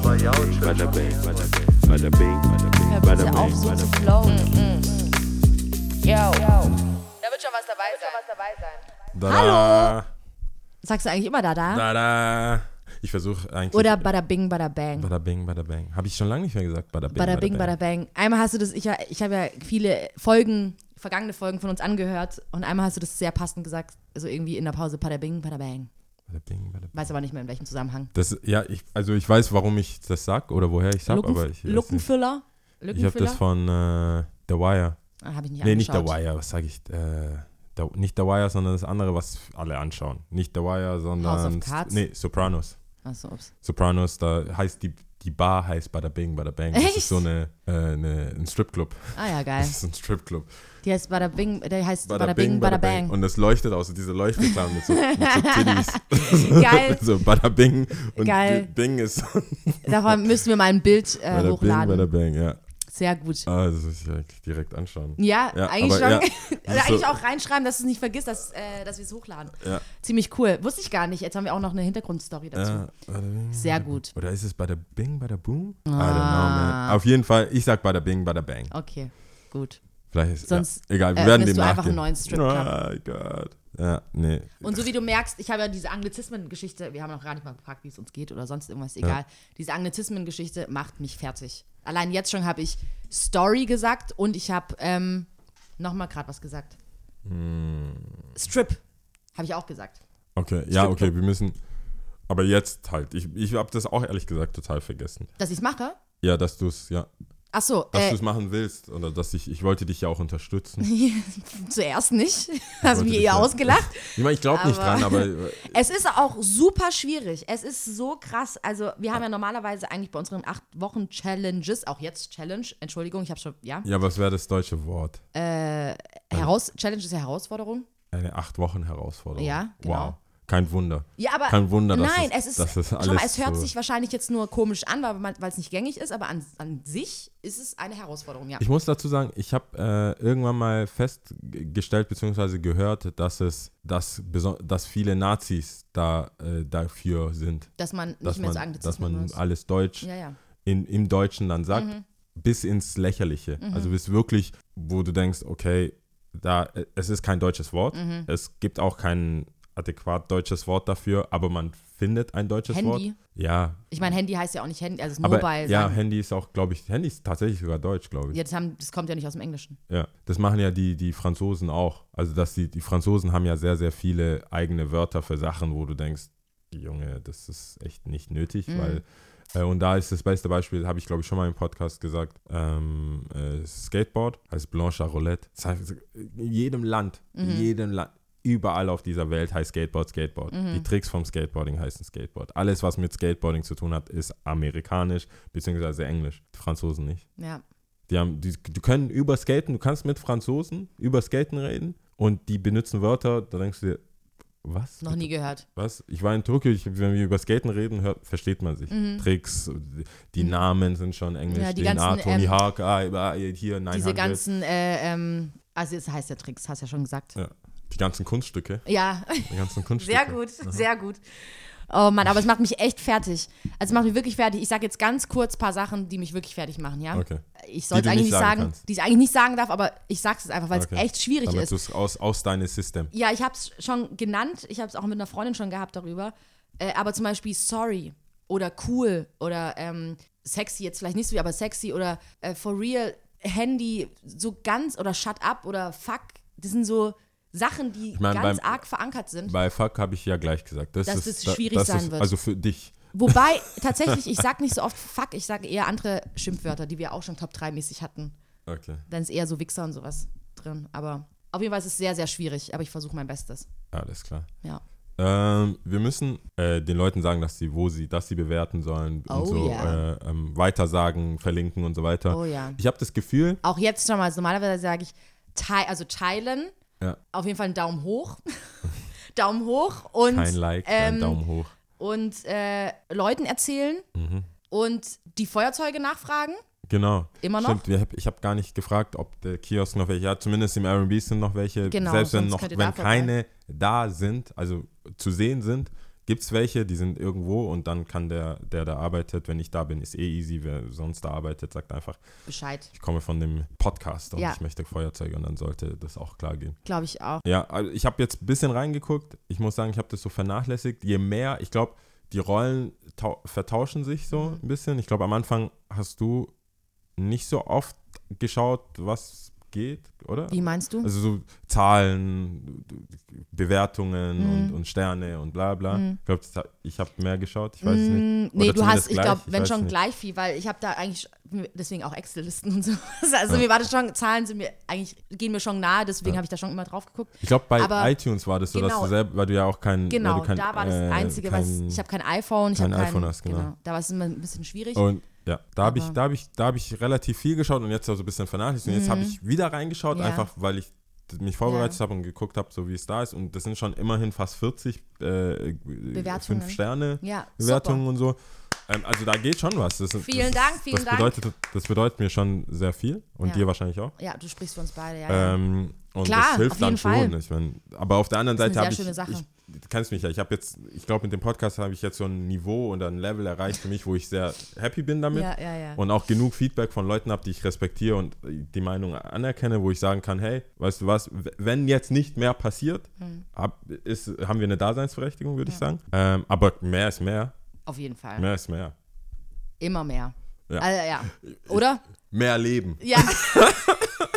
bing, bada bing, bada bing, bada bing, bada bing, bing. flowen. Yo. Da wird schon was dabei sein. Da, Hallo. Sagst du eigentlich immer da, da? Da, da. Ich versuche eigentlich. Oder bada bing, bada bang. Bada bing, bada bang. Habe ich schon lange nicht mehr gesagt. Bada bing, Bada bing, bada bang. Einmal hast du das, ich, ich habe ja viele Folgen, vergangene Folgen von uns angehört und einmal hast du das sehr passend gesagt, so irgendwie in der Pause, bada bing, bada bang. Weiß aber nicht mehr in welchem Zusammenhang. Das, ja, ich, also ich weiß, warum ich das sag oder woher ich sag, Lucken, aber ich. weiß nicht. Luckenfüller? Ich habe Lückenfüller? das von äh, The Wire. ah, hab ich nicht Nee, nicht The angeschaut. Wire, was sage ich? Äh, The, nicht The Wire, sondern das andere, was alle anschauen. Nicht The Wire, sondern. House of Cards? Nee, Sopranos. Achso, ups. Sopranos, da heißt die, die Bar heißt Bada Bing, Bada Bang. Das Echt? ist so eine, äh, eine, ein Stripclub. Ah ja, geil. Das ist ein Stripclub. Die heißt Bada Bing, der heißt Bada, Bing, Bada Bang. Und das leuchtet aus, diese Leuchtreklamen mit so, mit so. Geil. so Bada Bing. Und Geil. Bing ist Davon müssen wir mal ein Bild äh, Bada Bing, hochladen. Bada Bang, ja. Sehr gut. Ah, das muss ich eigentlich direkt anschauen. Ja, Ja, eigentlich schon. ja. Oder eigentlich So. auch reinschreiben, dass du es nicht vergisst, dass, äh, dass wir es hochladen. Ja. Ziemlich cool. Wusste ich gar nicht. Jetzt haben wir auch noch eine Hintergrundstory dazu. Ja, Sehr gut. Oder ist es Bada Bing, Bada Boom? I don't know, Ah. man. Auf jeden Fall, ich sag Bada Bing, Bada Bang. Okay, gut. Vielleicht ist Sonst, ja, egal, wir äh, werden dem du einfach nachgehen. einen neuen Stripclub. Oh my God. Ja, nee. Und so wie du merkst, ich habe ja diese Anglizismen-Geschichte, wir haben noch gar nicht mal gefragt, wie es uns geht oder sonst irgendwas, egal. Diese Anglizismen-Geschichte macht mich fertig. Allein jetzt schon habe ich Story gesagt und ich habe ähm, nochmal gerade was gesagt. Hm. Strip, habe ich auch gesagt. Okay, ja, Stripclub. okay, wir müssen. Aber jetzt halt. Ich, ich habe das auch ehrlich gesagt total vergessen. Dass ich es mache? Ja, dass du es, ja, Ach so, dass äh, du es machen willst. Oder dass ich, ich wollte dich ja auch unterstützen. zuerst nicht. Hast mich eher ausgelacht. Ich meine, ich glaube nicht dran, aber äh, Es ist auch super schwierig. Es ist so krass. Also, wir haben ja normalerweise eigentlich bei unseren acht Wochen Challenges, auch jetzt Challenge, Entschuldigung, ich habe schon, ja. ja, was wäre das deutsche Wort? Heraus, Challenge ist ja Herausforderung. Eine acht Wochen Herausforderung. Ja, genau. Wow. Kein Wunder. Ja, aber. Kein Wunder, dass Nein, es- es ist. dass es schau mal, alles es hört so- sich wahrscheinlich jetzt nur komisch an, weil es nicht gängig ist, aber an, an sich ist es eine Herausforderung, ja. Ich muss dazu sagen, ich habe äh, irgendwann mal festgestellt bzw. gehört, dass es, dass, dass viele Nazis da äh, dafür sind, dass man nicht dass mehr man, so Anglizismen dass man benutzt. alles Deutsch Ja, ja. in, im Deutschen dann sagt, Mhm. bis ins Lächerliche. Also bis wirklich, wo du denkst, okay, da es ist kein deutsches Wort, Mhm. es gibt auch kein adäquat deutsches Wort dafür, aber man findet ein deutsches Wort. Handy. Ja, Ich meine, Handy heißt ja auch nicht Handy, also aber Mobile. ja. Handy ist auch, glaube ich, Handy ist tatsächlich sogar deutsch, glaube ich. ja das, haben, das kommt ja nicht aus dem Englischen. Ja, das machen ja die, die Franzosen auch. Also, dass die, die Franzosen haben ja sehr, sehr viele eigene Wörter für Sachen, wo du denkst, Junge, das ist echt nicht nötig, Mhm. weil, äh, und da ist das beste Beispiel, habe ich glaube ich schon mal im Podcast gesagt, ähm, äh, Skateboard heißt Blanche à Roulette. Das heißt, in jedem Land, Mhm. in jedem Land, überall auf dieser Welt heißt Skateboard Skateboard. Mhm. Die Tricks vom Skateboarding heißen Skateboard. Alles, was mit Skateboarding zu tun hat, ist amerikanisch beziehungsweise englisch. Die Franzosen nicht. Ja. Die haben, die, die können über Skaten, du kannst mit Franzosen über Skaten reden und die benutzen Wörter, da denkst du dir, was? Noch nie gehört. Was? Ich war in Tokio, ich, wenn wir über Skaten reden, hört, versteht man sich. Tricks, die Namen sind schon englisch. Mhm. Ja, die DNA, ganzen, Tony ähm, Hawk, ah, hier 900. Diese ganzen, äh, ähm, also es heißt ja Tricks, hast ja schon gesagt. ja, die ganzen Kunststücke. Ja, Die ganzen Kunststücke. sehr gut, sehr gut. Oh Mann, aber es macht mich echt fertig. Also es macht mich wirklich fertig. Ich sage jetzt ganz kurz ein paar Sachen, die mich wirklich fertig machen, ja? Okay. Ich soll es du eigentlich nicht sagen sagen, die ich eigentlich nicht sagen darf, aber ich sag's es einfach, weil es Okay. echt schwierig Damit ist. du es aus, aus deinem System. Ja, ich habe es schon genannt. Ich habe es auch mit einer Freundin schon gehabt darüber. Äh, aber zum Beispiel sorry oder cool oder ähm, sexy, jetzt vielleicht nicht so, aber sexy oder äh, for real, Handy, so ganz oder shut up oder fuck. Das sind so Sachen, die mein, ganz beim- arg verankert sind. Bei Fuck habe ich ja gleich gesagt. Das Dass ist, es schwierig das sein ist, wird. Also für dich. Wobei, tatsächlich, ich sag nicht so oft fuck, ich sage eher andere Schimpfwörter, die wir auch schon Top 3 mäßig hatten. Okay. Dann ist eher so Wichser und sowas drin. Aber auf jeden Fall ist es sehr, sehr schwierig, aber ich versuche mein Bestes. Alles klar. Ja. Ähm, wir müssen äh, den Leuten sagen, dass sie, wo sie, dass sie bewerten sollen Oh und so ja. äh, ähm, weitersagen, verlinken und so weiter. Oh ja. Ich habe das Gefühl, Auch jetzt schon mal, also normalerweise sage ich, tei also teilen, ja, auf jeden Fall einen Daumen hoch. Daumen hoch und, kein Like, ähm, ein Daumen hoch. und äh, Leuten erzählen Mhm. und die Feuerzeuge nachfragen. Genau. Immer noch? Stimmt, ich habe gar nicht gefragt, ob der Kiosk noch welche hat. Zumindest im R&B sind noch welche. Genau, Selbst wenn noch, wenn keine da sind, also zu sehen sind, gibt es welche, die sind irgendwo und dann kann der, der da arbeitet, wenn ich da bin, ist eh easy. Wer sonst da arbeitet, sagt einfach, Bescheid. ich komme von dem Podcast und Ja. ich möchte Feuerzeuge und dann sollte das auch klar gehen. Glaube ich auch. Ja, also ich habe jetzt ein bisschen reingeguckt. Ich muss sagen, ich habe das so vernachlässigt. Je mehr, ich glaube, die Rollen tau- vertauschen sich so Mhm. ein bisschen. Ich glaube, am Anfang hast du nicht so oft geschaut, was geht, oder? Wie meinst du? Also so Zahlen, Bewertungen Mhm. und, und Sterne und bla bla. Mhm. Ich glaube, ich habe mehr geschaut, ich weiß es nicht. Mm, Oder Nee, du hast, ich glaube, wenn schon nicht. gleich viel, weil ich habe da eigentlich, deswegen auch Excel-Listen und so. Also Ja. mir war das schon, Zahlen sind mir eigentlich, gehen mir schon nahe, deswegen Ja. habe ich da schon immer drauf geguckt. Ich glaube, bei Aber- iTunes war das so, dass Genau. du selber, weil du ja auch kein, Genau, kein, da war das äh, Einzige, was, kein- ich habe kein iPhone, ich kein habe kein, iPhone hast, genau. Da war es immer ein bisschen schwierig. Und ja, da habe ich, da habe ich, da habe ich relativ viel geschaut und jetzt so ein bisschen vernachlässigt. Und jetzt habe ich wieder reingeschaut, Mhm. Ja. einfach weil ich mich vorbereitet Ja. habe und geguckt habe, so wie es da ist. Und das sind schon immerhin fast 40 äh, Bewertungen. 5 Sterne ja, Bewertungen und so. Ähm, also da geht schon was. Das, Vielen das, Dank, vielen das Dank. Bedeutet, das bedeutet mir schon sehr viel und Ja. dir wahrscheinlich auch. super. Ja, du sprichst für uns beide, ja. ja. Ähm, und Klar, das hilft auf dann jeden schon. Fall. Ich mein, aber auf der anderen Das ist Seite eine habe sehr ich, schöne Sache. ich, du kennst mich ja, ich habe jetzt, ich glaube mit dem Podcast habe ich jetzt so ein Niveau und ein Level erreicht für mich, wo ich sehr happy bin damit ja, ja, ja. und auch genug Feedback von Leuten habe, die ich respektiere und die Meinung anerkenne, wo ich sagen kann, hey, weißt du was, wenn jetzt nicht mehr passiert, Hm. hab, ist, haben wir eine Daseinsberechtigung, würde ich sagen. Ähm, aber mehr ist mehr, Auf jeden Fall. mehr ist mehr. Immer mehr. Ja. Also, ja. Oder? Mehr Leben. Ja.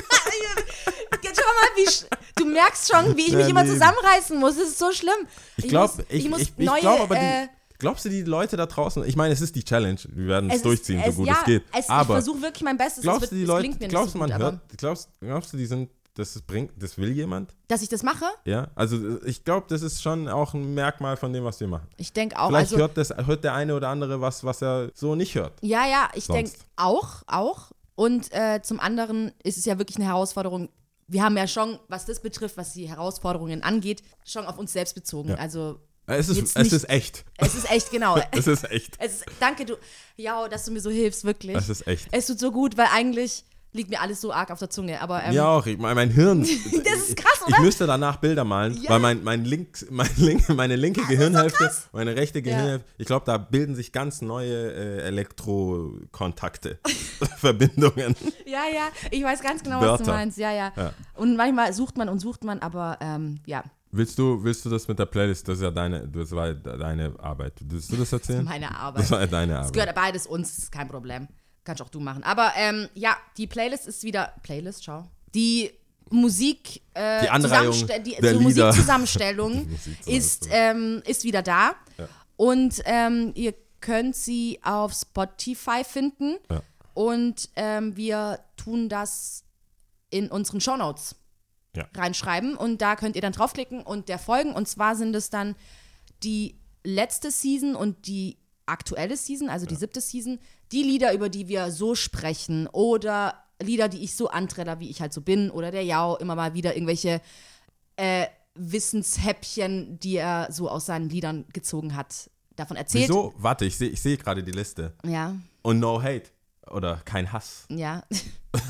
Mal, wie du merkst schon, wie ich mich Ja, immer nee. zusammenreißen muss. Das ist so schlimm. Ich glaube, muss- ich, muss ich, ich, neue, aber, die, äh, glaubst du, die Leute da draußen, ich meine, es ist die Challenge, wir werden es, es durchziehen, ist, so es, gut ja, es geht. Es, ich aber versuche wirklich mein Bestes. glaubst es du, wird, die es Leute, mir glaubst du, nicht man so gut, hört, glaubst, glaubst du, die sind, das bringt, das will jemand? dass ich das mache? Ja, also ich glaube, das ist schon auch ein Merkmal von dem, was wir machen. Ich denke auch. Vielleicht Also, hört, das, hört der eine oder andere was, was er so nicht hört. ja, ja, ich denke auch, auch. Und äh, zum anderen ist es ja wirklich eine Herausforderung. Wir haben ja schon, was das betrifft, was die Herausforderungen angeht, schon auf uns selbst bezogen. Ja. Also Es ist, es ist echt. es ist echt genau. Es ist echt. es ist, danke du, ja, dass du mir so hilfst, wirklich. Es ist echt. Es tut so gut, weil eigentlich liegt mir alles so arg auf der Zunge. Aber ähm, Mir auch. Ich, mein, mein Hirn. das ist krass, Ich oder? müsste danach Bilder malen, Ja. weil mein, mein links, mein link, meine linke Gehirnhälfte, meine rechte Ja. Gehirnhälfte, ich glaube, da bilden sich ganz neue äh, Elektrokontakte, Verbindungen. Ja, ja, ich weiß ganz genau, was du Wörter. meinst. Ja, ja, Ja. Und manchmal sucht man und sucht man, aber ähm, ja, Willst du, willst du das mit der Playlist? Das ist ja deine, das war deine Arbeit. Willst du das erzählen? meine Arbeit. Das war deine Es Arbeit. gehört beides uns, das ist kein Problem. Kannst auch du machen. Aber ähm, ja, die Playlist ist wieder. Playlist, schau. Die Musik. Äh, Die Anreihung die, der so Musikzusammenstellung. ist, ähm, ist wieder da. Ja. Und ähm, ihr könnt sie auf Spotify finden. Ja. Und ähm, wir tun das in unseren Shownotes Ja. reinschreiben. Und da könnt ihr dann draufklicken und der folgen. Und zwar sind es dann die letzte Season und die aktuelle Season, also die siebte Season, die Lieder, über die wir so sprechen oder Lieder, die ich so antreller, wie ich halt so bin oder der Jau immer mal wieder irgendwelche äh, Wissenshäppchen, die er so aus seinen Liedern gezogen hat, davon erzählt. Wieso? Warte, ich sehe ich seh gerade die Liste. Ja, Und no hate. Oder kein Hass. ja.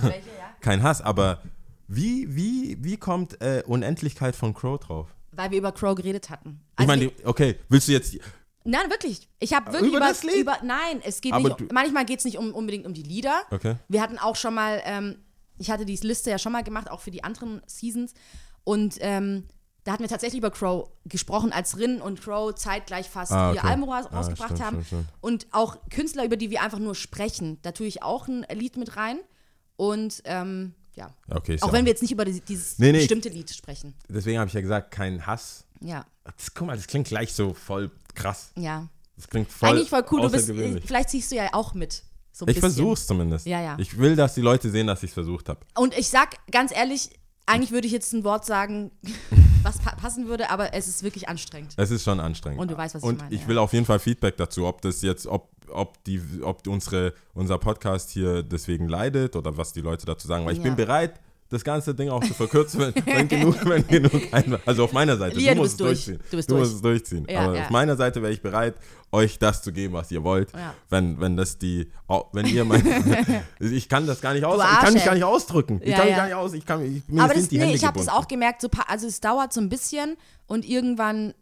Welche, ja? Kein Hass, aber wie, wie, wie kommt äh, Unendlichkeit von Crow drauf? Weil wir über Crow geredet hatten. Ich Also meine, die- okay, willst du jetzt. Nein, wirklich. Ich habe wirklich Über das Lied? über nein, es geht Aber nicht. manchmal geht es nicht um, unbedingt um die Lieder. Okay. Wir hatten auch schon mal, ähm, ich hatte die Liste ja schon mal gemacht, auch für die anderen Seasons. Und ähm, da hatten wir tatsächlich über Crow gesprochen, als Rin und Crow zeitgleich fast Ah, ihr okay. Album raus, Ah, rausgebracht stimmt, haben. stimmt, stimmt. Und auch Künstler, über die wir einfach nur sprechen. Da tue ich auch ein Lied mit rein. Und ähm, ja. Okay, Auch wenn wir jetzt nicht über die- dieses Nee, nee. bestimmte Lied sprechen. Deswegen habe ich ja gesagt, kein Hass. Ja, Das, guck mal, das klingt gleich so voll krass. ja. Das klingt voll Eigentlich voll cool. Du bist, vielleicht ziehst du ja auch mit. So ich bisschen. versuch's zumindest. Ja, ja. Ich will, dass die Leute sehen, dass ich es versucht habe. Und ich sag ganz ehrlich, eigentlich würde ich jetzt ein Wort sagen, was pa passen würde, aber es ist wirklich anstrengend. Es ist schon anstrengend. Und du weißt, was ich Und meine, ich ja. will auf jeden Fall Feedback dazu, ob das jetzt, ob, ob die, ob unsere, unser Podcast hier deswegen leidet oder was die Leute dazu sagen. Weil ich Ja. bin bereit, das ganze Ding auch zu verkürzen, wenn, wenn genug, wenn genug ein, Also auf meiner Seite. Lia, du du musst es durch. durchziehen. Du bist musst durch. es durchziehen. Ja, Aber ja. auf meiner Seite wäre ich bereit, euch das zu geben, was ihr wollt. Ja. Wenn, wenn das die, au- wenn ihr mein, ich kann das gar nicht aus, ich kann mich gar nicht ausdrücken. Ich Ja, kann mich ja. gar nicht aus, ich kann, ich, mir aber das, nee, ich habe das auch gemerkt, so also es dauert so ein bisschen und irgendwann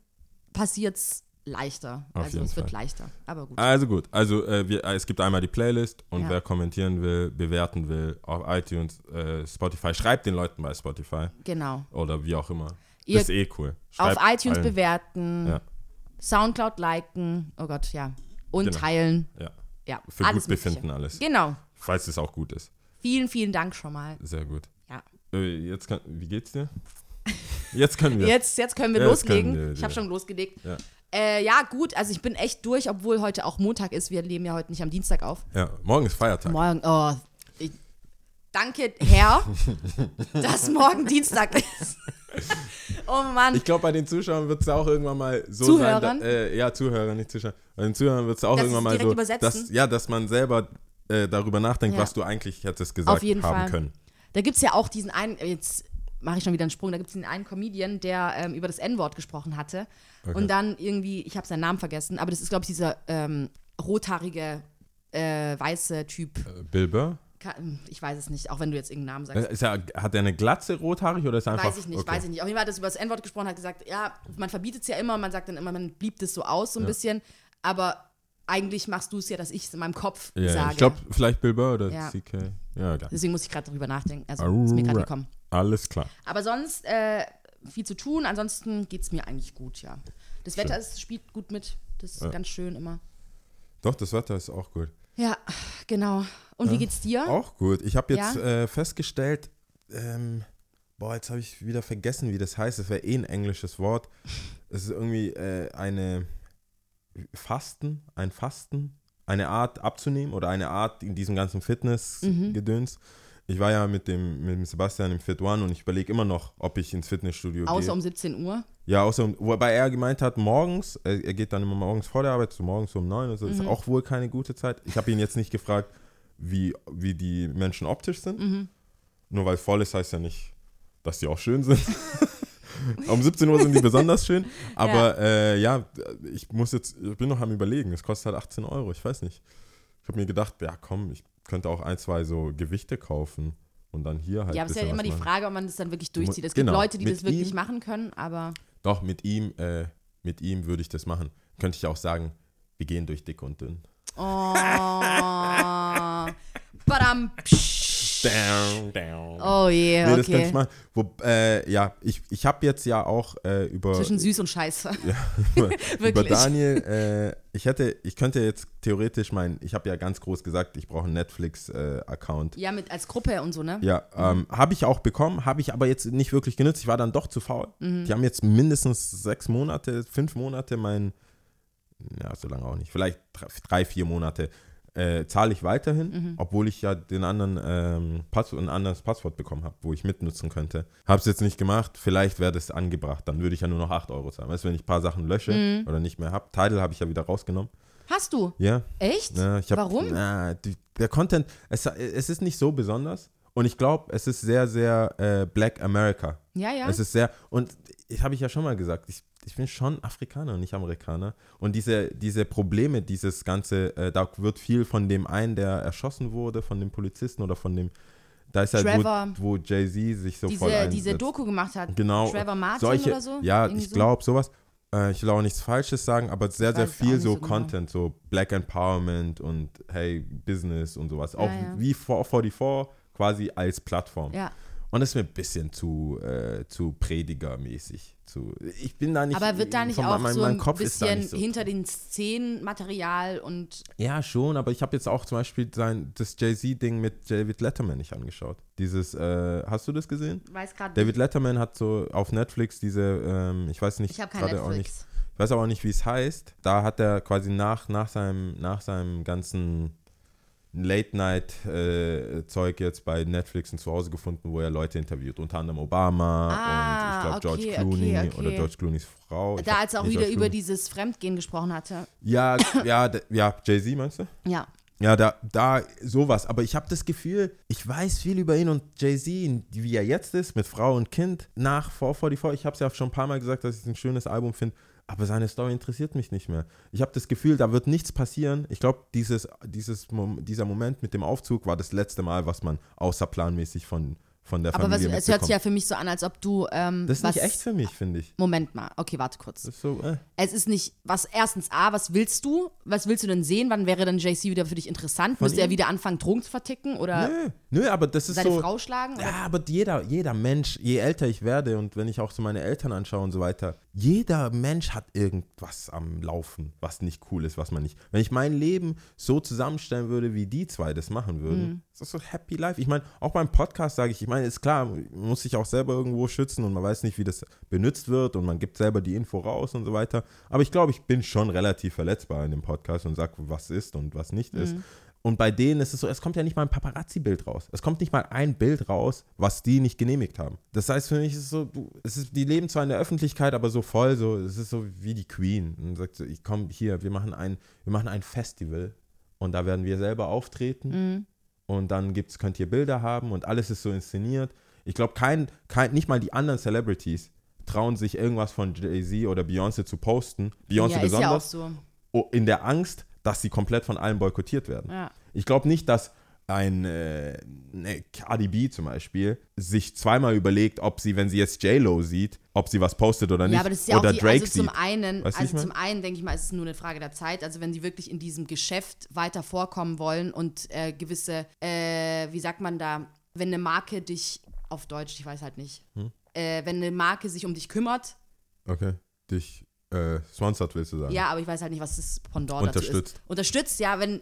passiert's leichter. Auf also es wird Fall. leichter. Aber gut. Also gut, also äh, wir, äh, es gibt einmal die Playlist und Ja. wer kommentieren will, bewerten will auf iTunes, äh, Spotify, schreibt den Leuten bei Spotify Genau. oder wie auch immer. Ihr- das ist eh cool. Auf Schreibt iTunes allen. bewerten, Ja. Soundcloud liken, oh Gott, ja. Und Genau. teilen. Ja, Ja, für alles gut befinden Mögliche. alles. Genau. Falls es auch gut ist. Vielen, vielen Dank schon mal. Sehr gut. Ja. Äh, jetzt kann, wie geht's dir? Jetzt können wir. Jetzt, jetzt können wir Jetzt loslegen. können wir, ich habe ja. schon losgelegt. Ja. Äh, ja, gut, also ich bin echt durch, obwohl heute auch Montag ist. Wir nehmen ja heute nicht am Dienstag auf. Ja, morgen ist Feiertag. Morgen, oh, ich, danke, Herr, dass morgen Dienstag ist. oh Mann. Ich glaube, bei den Zuschauern wird es auch irgendwann mal so Zuhörern? sein. Da, äh, ja, Zuhörer, nicht Zuschauer. Bei den Zuhörern wird es auch Dass irgendwann mal so, übersetzen? dass, ja, dass man selber äh, darüber nachdenkt, Ja. was du eigentlich hättest gesagt Auf jeden haben Fall. können. Da gibt es ja auch diesen einen, jetzt mache ich schon wieder einen Sprung, da gibt es den einen Comedian, der ähm, über das N-Wort gesprochen hatte. Und dann irgendwie, ich habe seinen Namen vergessen, aber das ist, glaube ich, dieser ähm, rothaarige, äh, weiße Typ. Äh, Bill Burr? Ka- Ich weiß es nicht, auch wenn du jetzt irgendeinen Namen sagst. Äh, Ist er, hat er eine Glatze rothaarig oder ist er einfach. Weiß ich nicht, okay. weiß ich nicht. Auf jeden Fall hat er über das N-Wort gesprochen, hat gesagt, ja, man verbietet es ja immer, man sagt dann immer, man blieb das so aus, so ein bisschen, aber eigentlich machst du es ja, dass ich es in meinem Kopf Ja, sage. ich glaube, vielleicht Bill Burr oder Ja. CK. Ja, egal. Deswegen muss ich gerade darüber nachdenken. Also ist mir gerade gekommen. Alles klar. Aber sonst äh, viel zu tun, ansonsten geht es mir eigentlich gut, ja. Das Wetter ist, spielt gut mit, das ist Ja. ganz schön immer. Doch, das Wetter ist auch gut. Ja, genau. Und wie geht's dir? Auch gut. Ich habe jetzt Ja? äh, festgestellt, ähm, boah, jetzt habe ich wieder vergessen, wie das heißt. Das wäre eh ein englisches Wort. Es ist irgendwie äh, eine Fasten, ein Fasten, eine Art abzunehmen oder eine Art in diesem ganzen Fitness-Gedöns. Ich war ja mit dem, mit dem Sebastian im Fit One und ich überlege immer noch, ob ich ins Fitnessstudio Außer gehe. um 17 Uhr. Ja, außer, wobei er gemeint hat, morgens, er, er geht dann immer morgens vor der Arbeit, so morgens um neun oder so, Mhm. ist auch wohl keine gute Zeit. Ich habe ihn jetzt nicht gefragt, wie, wie die Menschen optisch sind. Mhm. Nur weil voll ist, heißt ja nicht, dass die auch schön sind. um 17 Uhr sind die besonders schön. Aber ja, äh, ja ich muss jetzt, ich bin noch am überlegen, es kostet halt 18 Euro, ich weiß nicht. Ich habe mir gedacht, ja komm, ich könnte auch ein, zwei so Gewichte kaufen und dann hier halt Ja, aber es ist ja immer die machen. Frage, ob man das dann wirklich durchzieht. Es Genau. gibt Leute, die das wirklich ihm- machen können, aber Doch, mit ihm, äh, mit ihm würde ich das machen. Könnte ich auch sagen, wir gehen durch dick und dünn. Oh. Badam. Psch. Down, down. Oh je, nee, das okay. ich machen. Wo, äh, ja, ich, ich habe jetzt ja auch äh, über, Zwischen süß und scheiße. über Wirklich. Daniel, äh, ich hätte, ich könnte jetzt theoretisch mein, ich habe ja ganz groß gesagt, ich brauche einen Netflix-Account. Ja, mit als Gruppe und so, ne? Ja, ähm, habe ich auch bekommen, habe ich aber jetzt nicht wirklich genutzt. Ich war dann doch zu faul. Die haben jetzt mindestens sechs Monate, fünf Monate mein, ja, so lange auch nicht, vielleicht drei vier Monate äh, zahle ich weiterhin, obwohl ich ja den anderen ähm, Pass ein anderes Passwort bekommen habe, wo ich mitnutzen könnte. Habe es jetzt nicht gemacht, vielleicht wäre das angebracht, dann würde ich ja nur noch 8 Euro zahlen. Weißt du, wenn ich ein paar Sachen lösche oder nicht mehr habe. Tidal habe ich ja wieder rausgenommen. Hast du? Ja, Echt? ja, hab, Warum? Na, die, der Content, es, es ist nicht so besonders und ich glaube, es ist sehr, sehr äh, Black America. Ja, ja. Es ist sehr, und ich habe ich ja schon mal gesagt, ich, ich bin schon Afrikaner und nicht Amerikaner. Und diese, diese Probleme, dieses ganze, äh, da wird viel von dem einen, der erschossen wurde, von dem Polizisten oder von dem, da ist halt, Trevor. wo, wo Jay-Z sich so voll diese, einsetzt. diese Doku gemacht hat. Genau. Trevor Martin Solche, oder so? Ja, Irgendwie ich so? glaube sowas. Äh, ich will auch nichts Falsches sagen, aber sehr, sehr viel so so genau. Content, so Black Empowerment und hey, Business und sowas. Auch ja. wie 444 quasi als Plattform. Ja. Und das ist mir ein bisschen zu, äh, zu predigermäßig. Zu, ich bin da nicht. Aber wird da nicht auch mein, so ein Kopf bisschen nicht so hinter drin. den Szenen Material und Ja, schon, aber ich habe jetzt auch zum Beispiel sein, das Jay-Z-Ding mit David Letterman nicht angeschaut. Dieses, äh, hast du das gesehen? weiß gerade David Letterman hat so auf Netflix diese, ähm, ich weiß nicht, Ich habe kein gerade auch nicht, Netflix. ich weiß aber auch nicht, wie es heißt. Da hat er quasi nach, nach, seinem, nach seinem ganzen Late-Night-Zeug jetzt bei Netflix ein Zuhause gefunden, wo er Leute interviewt. Unter anderem Obama Ah, und ich glaube okay, George Clooney okay, okay. oder George Clooney's Frau. Ich Da als er auch wieder George über Clooney. dieses Fremdgehen gesprochen hatte. Ja, ja, ja, Jay-Z meinst du? Ja. Ja, da, da sowas. Aber ich habe das Gefühl, ich weiß viel über ihn und Jay-Z, wie er jetzt ist, mit Frau und Kind, nach 444. Ich habe es ja schon ein paar Mal gesagt, dass ich es ein schönes Album finde. Aber seine Story interessiert mich nicht mehr. Ich habe das Gefühl, da wird nichts passieren. Ich glaube, dieses, dieses, dieser Moment mit dem Aufzug war das letzte Mal, was man außerplanmäßig von von der Aber Familie es hört sich ja für mich so an, als ob du. Ähm, Das ist was, nicht echt für mich, finde ich. Moment mal. Okay, warte kurz. So, äh. Es ist nicht, was erstens A, was willst du? Was willst du denn sehen? Wann wäre dann JC wieder für dich interessant? Müsste er wieder anfangen, Drogen zu verticken oder Nö, nö, aber das ist seine so. Frau schlagen? Oder? Ja, aber jeder, jeder Mensch, je älter ich werde und wenn ich auch so meine Eltern anschaue und so weiter, jeder Mensch hat irgendwas am Laufen, was nicht cool ist, was man nicht. Wenn ich mein Leben so zusammenstellen würde, wie die zwei das machen würden, ist das so happy life. Ich meine, auch beim Podcast sage ich, ich meine, ist klar, man muss sich auch selber irgendwo schützen und man weiß nicht, wie das benutzt wird und man gibt selber die Info raus und so weiter. Aber ich glaube, ich bin schon relativ verletzbar in dem Podcast und sage, was ist und was nicht ist. Und bei denen ist es so, es kommt ja nicht mal ein Paparazzi-Bild raus. Es kommt nicht mal ein Bild raus, was die nicht genehmigt haben. Das heißt, für mich ist es so, du, es ist, die leben zwar in der Öffentlichkeit, aber so voll, so, es ist so wie die Queen. Und sagt so, ich komme hier, wir machen ein, wir machen ein Festival und da werden wir selber auftreten. Und dann gibt's, könnt ihr Bilder haben und alles ist so inszeniert. Ich glaube, kein, kein, nicht mal die anderen Celebrities trauen sich irgendwas von Jay-Z oder Beyoncé zu posten. Beyoncé ja, ist ja auch besonders so. oh, in der Angst, dass sie komplett von allen boykottiert werden. Ja. Ich glaube nicht, dass ein äh, ne, Cardi B zum Beispiel sich zweimal überlegt, ob sie, wenn sie jetzt J-Lo sieht, ob sie was postet oder nicht. Ja, aber das ist ja oder auch die, Drake also zum sieht. einen, Weißt also zum einen denke ich mal, ist es nur eine Frage der Zeit. Also wenn sie wirklich in diesem Geschäft weiter vorkommen wollen und äh, gewisse, äh, wie sagt man da, wenn eine Marke dich auf Deutsch, ich weiß halt nicht, Hm? äh, wenn eine Marke sich um dich kümmert, Okay, dich äh, sponsert, willst du sagen. ja, aber ich weiß halt nicht, was das Pendant dazu ist. Unterstützt. Unterstützt, ja, wenn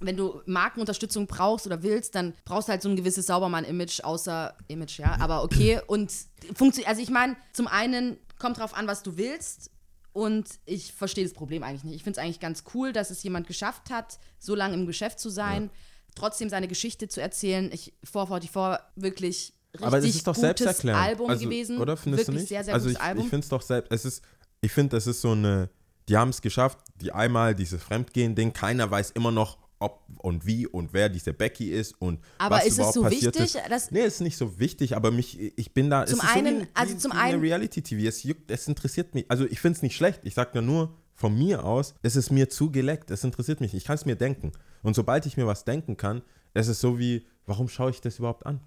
wenn du Markenunterstützung brauchst oder willst, dann brauchst du halt so ein gewisses Saubermann-Image, außer Image, ja, aber okay. Und funktioniert, also ich meine, zum einen kommt drauf an, was du willst. Und ich verstehe das Problem eigentlich nicht. Ich finde es eigentlich ganz cool, dass es jemand geschafft hat, so lange im Geschäft zu sein, trotzdem seine Geschichte zu erzählen. Ich 444 wirklich richtig aber das ist doch gutes. Album also, gewesen. Oder findest wirklich du nicht? sehr, sehr also gutes ich, Album. ich finde es doch selbst, es ist, ich finde, das ist so eine, die haben es geschafft, die einmal dieses Fremdgehen-Ding, keiner weiß immer noch, ob und wie und wer diese Becky ist und Aber was ist es überhaupt so passiert wichtig, ist. dass- nee, ist nicht so wichtig, aber mich, ich bin da, Zum es einen- so wie, also wie, zum wie einen- eine Reality-TV, es juckt, es interessiert mich, also ich finde es nicht schlecht, ich sage nur, von mir aus, es ist mir zu geleckt, es interessiert mich, ich kann es mir denken und sobald ich mir was denken kann, es ist so wie, warum schaue ich das überhaupt an?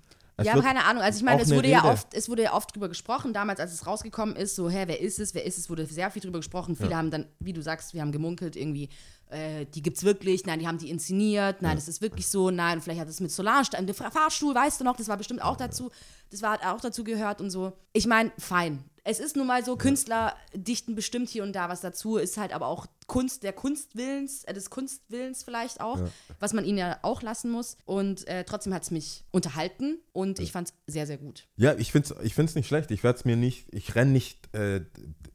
Ja, keine Ahnung. Also ich meine, es wurde ja Rede. oft, es wurde ja oft drüber gesprochen, damals, als es rausgekommen ist, so, hä, wer ist es, wer ist es, wurde sehr viel drüber gesprochen. Viele haben dann, wie du sagst, wir haben gemunkelt, irgendwie, äh, die gibt's wirklich, nein, die haben die inszeniert, nein, das ist wirklich so, nein, vielleicht hat es mit Solange, der Fahr- Fahrstuhl, weißt du noch, das war bestimmt auch dazu, das war hat auch dazu gehört und so. Ich meine, fein. Es ist nun mal so, Künstler dichten bestimmt hier und da was dazu, ist halt aber auch Kunst, der Kunstwillens, äh, des Kunstwillens vielleicht auch, was man ihnen ja auch lassen muss. Und äh, trotzdem hat es mich unterhalten und ich fand es sehr, sehr gut. Ja, ich finde es ich find's nicht schlecht. Ich werde es mir nicht, ich renne nicht, äh,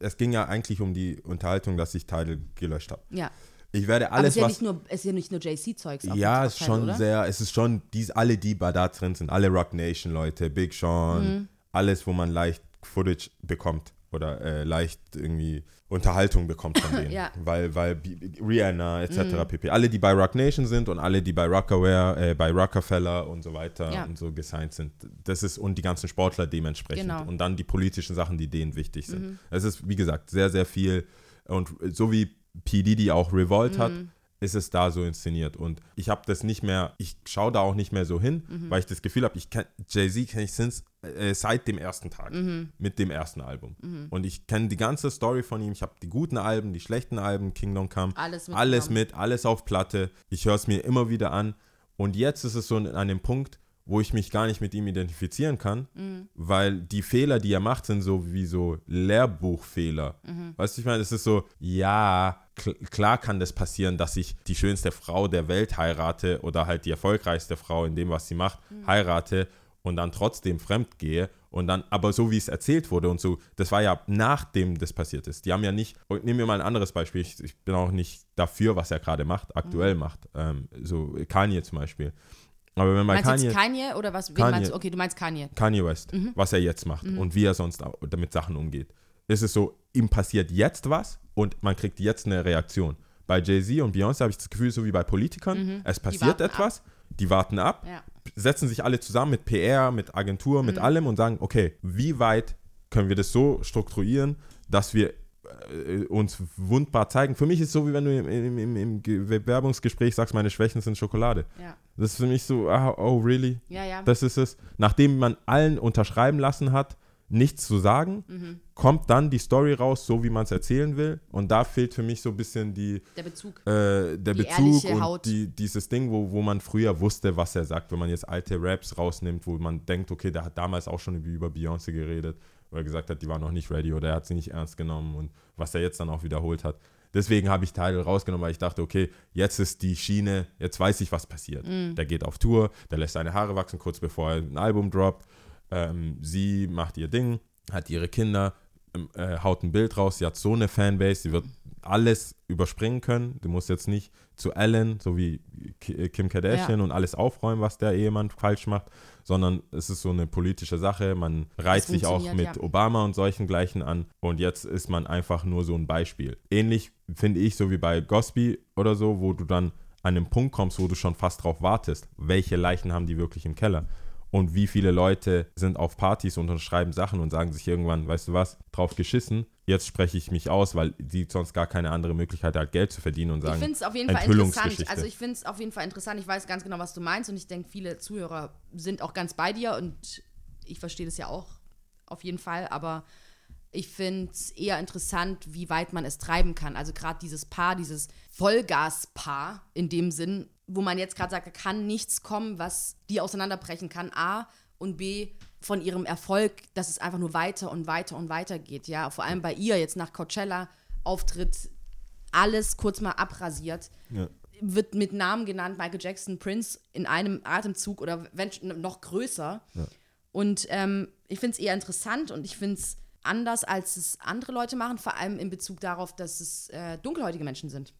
es ging ja eigentlich um die Unterhaltung, dass ich Teile gelöscht habe. Ja. Ich werde Aber es alles, ist ja was. nicht nur, es ist ja nicht nur JC-Zeugs. Ja, es ist Teil, schon oder? sehr, es ist schon, dies, alle, die bei da drin sind, alle Rock Nation Leute, Big Sean, Mhm. alles, wo man leicht Footage bekommt oder äh, leicht irgendwie Unterhaltung bekommt von denen. Ja. Mhm. Weil, weil Rihanna etc. pp. Alle, die bei Rock Nation sind und alle, die bei Rockaware, äh, bei Rockefeller und so weiter Ja. und so gesigned sind. Das ist, und die ganzen Sportler dementsprechend. Genau. Mhm. Und dann die politischen Sachen, die denen wichtig sind. Es ist, wie gesagt, sehr, sehr viel. Und so wie P. Diddy auch Revolt hat, Mhm. Ist es da so inszeniert. Und ich habe das nicht mehr, ich schaue da auch nicht mehr so hin, Mhm. weil ich das Gefühl habe, ich kenn Jay-Z kenne ich since, äh, seit dem ersten Tag, Mhm. mit dem ersten Album. Und ich kenne die ganze Story von ihm. Ich habe die guten Alben, die schlechten Alben, Kingdom Come, Alles alles mit, alles auf Platte. Ich höre es mir immer wieder an. Und jetzt ist es so an dem Punkt, wo ich mich gar nicht mit ihm identifizieren kann, Mhm. weil die Fehler, die er macht, sind so wie so Lehrbuchfehler. Mhm. Weißt du, ich meine, es ist so, ja, kl klar kann das passieren, dass ich die schönste Frau der Welt heirate oder halt die erfolgreichste Frau in dem, was sie macht, Mhm. heirate und dann trotzdem fremd gehe und dann, aber so wie es erzählt wurde und so, das war ja nachdem das passiert ist. Die haben ja nicht, und nehmen wir mal ein anderes Beispiel, ich, ich bin auch nicht dafür, was er gerade macht, aktuell macht, ähm, so Kanye zum Beispiel. Aber wenn man Meinst du Kanye, Kanye oder was? Kanye. meinst du? Okay, du meinst Kanye. Kanye West, was er jetzt macht und wie er sonst damit Sachen umgeht. Ist es so, ihm passiert jetzt was und man kriegt jetzt eine Reaktion. Bei Jay-Z und Beyoncé habe ich das Gefühl, so wie bei Politikern, es passiert warten etwas, die warten ab, Ja. setzen sich alle zusammen mit PR, mit Agentur, mit allem und sagen, okay, wie weit können wir das so strukturieren, dass wir uns wundbar zeigen. Für mich ist es so, wie wenn du im, im, im, im Ge- Bewerbungsgespräch sagst, meine Schwächen sind Schokolade. Ja. Das ist für mich so, ah, oh, really? Ja, ja. Das ist es. Nachdem man allen unterschreiben lassen hat, nichts zu sagen, Mhm. kommt dann die Story raus, so wie man es erzählen will. Und da fehlt für mich so ein bisschen die, Der Bezug. äh, der Die Bezug und Haut. die, dieses Ding, wo, wo man früher wusste, was er sagt. Wenn man jetzt alte Raps rausnimmt, wo man denkt, okay, der hat damals auch schon über Beyoncé geredet, wo er gesagt hat, die war noch nicht ready oder er hat sie nicht ernst genommen und was er jetzt dann auch wiederholt hat. Deswegen habe ich Teile rausgenommen, weil ich dachte, okay, jetzt ist die Schiene, jetzt weiß ich, was passiert. Mhm. Der geht auf Tour, der lässt seine Haare wachsen, kurz bevor er ein Album droppt. Ähm, sie macht ihr Ding, hat ihre Kinder, ähm, äh, haut ein Bild raus, sie hat so eine Fanbase, sie wird alles überspringen können. Du musst jetzt nicht zu Ellen, so wie Ki- Kim Kardashian und alles aufräumen, was der Ehemann falsch macht, sondern es ist so eine politische Sache. Man reizt sich auch mit ja. Obama und solchen gleichen an und jetzt ist man einfach nur so ein Beispiel. Ähnlich finde ich so wie bei Gosby oder so, wo du dann an den Punkt kommst, wo du schon fast drauf wartest, welche Leichen haben die wirklich im Keller. Und wie viele Leute sind auf Partys und unterschreiben Sachen und sagen sich irgendwann, weißt du was, drauf geschissen, jetzt spreche ich mich aus, weil die sonst gar keine andere Möglichkeit hat, Geld zu verdienen und Ich sagen, finde es auf jeden Fall interessant. Also ich finde es auf jeden Fall interessant. Ich weiß ganz genau, was du meinst und ich denke, viele Zuhörer sind auch ganz bei dir und ich verstehe das ja auch auf jeden Fall, aber ich finde es eher interessant, wie weit man es treiben kann. Also gerade dieses Paar, dieses Vollgas-Paar in dem Sinn, wo man jetzt gerade sagt, da kann nichts kommen, was die auseinanderbrechen kann. A und B von ihrem Erfolg, dass es einfach nur weiter und weiter und weiter geht. Ja, vor allem bei ihr jetzt nach Coachella Auftritt alles kurz mal abrasiert. Ja. Wird mit Namen genannt, Michael Jackson, Prince in einem Atemzug oder wenn noch größer. Und ähm, ich finde es eher interessant und ich finde es anders, als es andere Leute machen, vor allem in Bezug darauf, dass es äh, dunkelhäutige Menschen sind.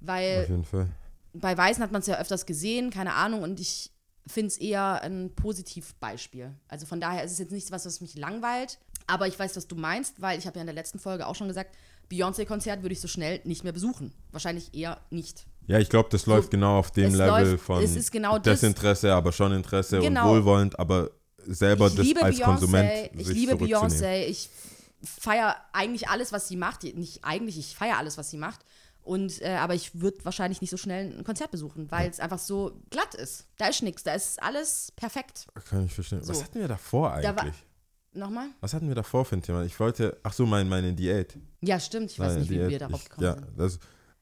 Weil auf jeden Fall. Bei Weißen hat man es ja öfters gesehen, keine Ahnung, und ich finde es eher ein Positivbeispiel. Also von daher ist es jetzt nichts, was, was mich langweilt, aber ich weiß, was du meinst, weil ich habe ja in der letzten Folge auch schon gesagt, Beyoncé-Konzert würde ich so schnell nicht mehr besuchen. Wahrscheinlich eher nicht. Ja, ich glaube, das läuft genau auf dem Level läuft- von es ist genau das. Desinteresse, aber schon Interesse Genau. und wohlwollend, aber selber ich das liebe als Konsument Beyoncé, ich sich liebe. Beyoncé, ich feiere eigentlich alles, was sie macht. Nicht eigentlich, ich feiere alles, was sie macht. Und, äh, aber ich würde wahrscheinlich nicht so schnell ein Konzert besuchen, weil es einfach so glatt ist. Da ist nichts, da ist alles perfekt. Kann ich verstehen. Was So. hatten wir davor Da eigentlich? war- Nochmal? Was hatten wir davor für ein Thema? Ich wollte, ach so, mein, meine Diät. Ja, stimmt. Ich weiß Meine nicht, wie Diät. wir darauf ich, gekommen ja, sind. das,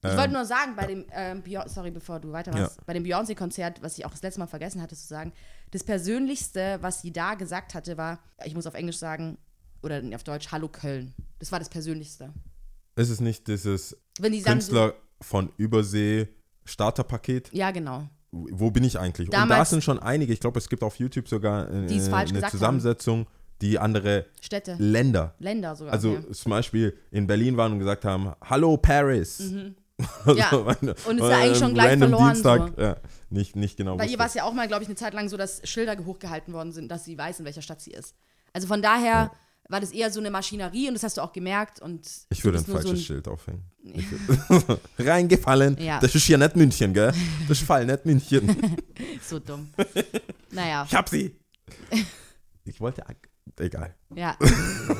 Ich ähm, wollte nur sagen, bei dem, ähm, Beyon- sorry, bevor du weiter warst, Ja. bei dem Beyoncé-Konzert, was ich auch das letzte Mal vergessen hatte zu sagen, das Persönlichste, was sie da gesagt hatte, war, ich muss auf Englisch sagen, oder auf Deutsch, Hallo Köln. Das war das Persönlichste. ist es nicht dieses Wenn die sagen, so, Künstler von Übersee Starterpaket? ja, genau. Wo bin ich eigentlich? und da Damals- sind schon einige, ich glaube, es gibt auf YouTube sogar äh, eine gesagt haben. Zusammensetzung, die andere Städte, Länder Länder sogar. Also okay. zum Beispiel in Berlin waren und gesagt haben, hallo Paris. Mhm. Also, Ja, meine- und es ist ja eigentlich schon gleich verloren, Dienstag, ja, nicht, nicht genau Bei ihr war es ja auch mal, glaube ich, eine Zeit lang so, dass Schilder hochgehalten worden sind, dass sie weiß, in welcher Stadt sie ist. Also von daher war das eher so eine Maschinerie und das hast du auch gemerkt. Und Ich würde ein falsches so Schild aufhängen. Reingefallen. Ja. Das ist hier nicht München, gell? Das ist Fall, nicht München. So dumm. naja, Ich hab sie. Ich wollte. Egal. ja.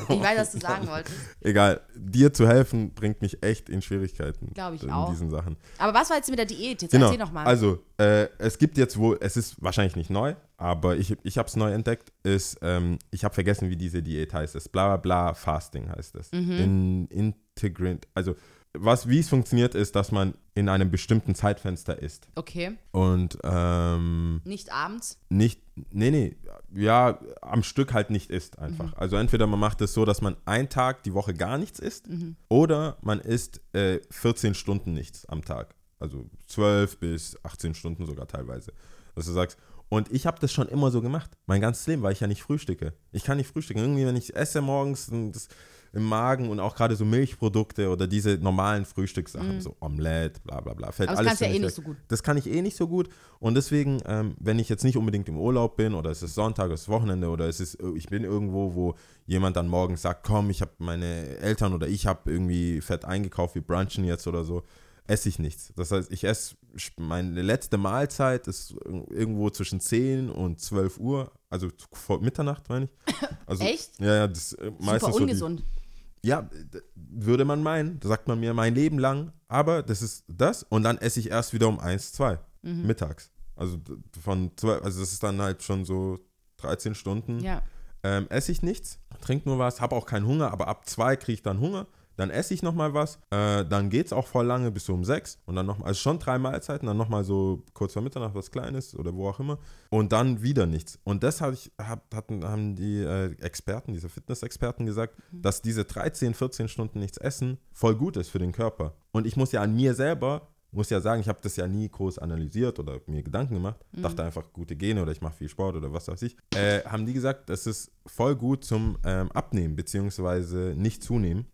Ich weiß, was du sagen wolltest. Egal. Dir zu helfen bringt mich echt in Schwierigkeiten. Glaub ich in auch. diesen Sachen. Aber was war jetzt mit der Diät? Jetzt Genau. erzähl doch mal. Also, äh, es gibt jetzt wohl, es ist wahrscheinlich nicht neu, aber ich, ich habe es neu entdeckt, ist, ähm, ich habe vergessen, wie diese Diät heißt. Es bla bla bla Fasting heißt es. Mhm. In, integrant, also was, wie es funktioniert, ist, dass man in einem bestimmten Zeitfenster isst. okay, Und ähm, nicht abends. nicht, nee, nee, ja, am Stück halt nicht isst einfach. Mhm. Also entweder man macht es so, dass man einen Tag die Woche gar nichts isst Mhm. oder man isst äh, 14 Stunden nichts am Tag. Also 12 bis 18 Stunden sogar teilweise. Dass du sagst, und ich habe das schon immer so gemacht. Mein ganzes Leben, weil ich ja nicht frühstücke. Ich kann nicht frühstücken. Irgendwie, wenn ich esse morgens das im Magen und auch gerade so Milchprodukte oder diese normalen Frühstückssachen, so Omelette, bla bla bla, fällt Mhm. Aber das alles kannst du ja eh nicht so gut. Das kann ich eh nicht so gut. Und deswegen, ähm, wenn ich jetzt nicht unbedingt im Urlaub bin oder es ist Sonntag, es ist Wochenende oder es ist, ich bin irgendwo, wo jemand dann morgens sagt, komm, ich habe meine Eltern oder ich habe irgendwie fett eingekauft, wir brunchen jetzt oder so, esse ich nichts. Das heißt, ich esse, meine letzte Mahlzeit ist irgendwo zwischen 10 und 12 Uhr, also vor Mitternacht, meine ich. Also, Echt? Ja, ja, das äh, meistens Super so die, ungesund. Ja, würde man meinen, sagt man mir mein Leben lang, aber das ist das und dann esse ich erst wieder um 1, 2 Mhm. mittags. Also von 12, also das ist dann halt schon so 13 Stunden. Ja. Ähm, esse ich nichts, trinke nur was, habe auch keinen Hunger, aber ab 2 kriege ich dann Hunger. Dann esse ich nochmal was, äh, dann geht es auch voll lange bis so um 6 und dann nochmal, also schon drei Mahlzeiten, dann nochmal so kurz vor Mitternacht was Kleines oder wo auch immer und dann wieder nichts. Und das hab ich, hab, hatten, haben die äh, Experten, diese Fitness-Experten gesagt, dass diese 13, 14 Stunden nichts essen voll gut ist für den Körper. Und ich muss ja an mir selber, muss ja sagen, ich habe das ja nie groß analysiert oder mir Gedanken gemacht, dachte einfach gute Gene oder ich mache viel Sport oder was weiß ich. Äh, haben die gesagt, das ist voll gut zum ähm, Abnehmen beziehungsweise nicht zunehmen.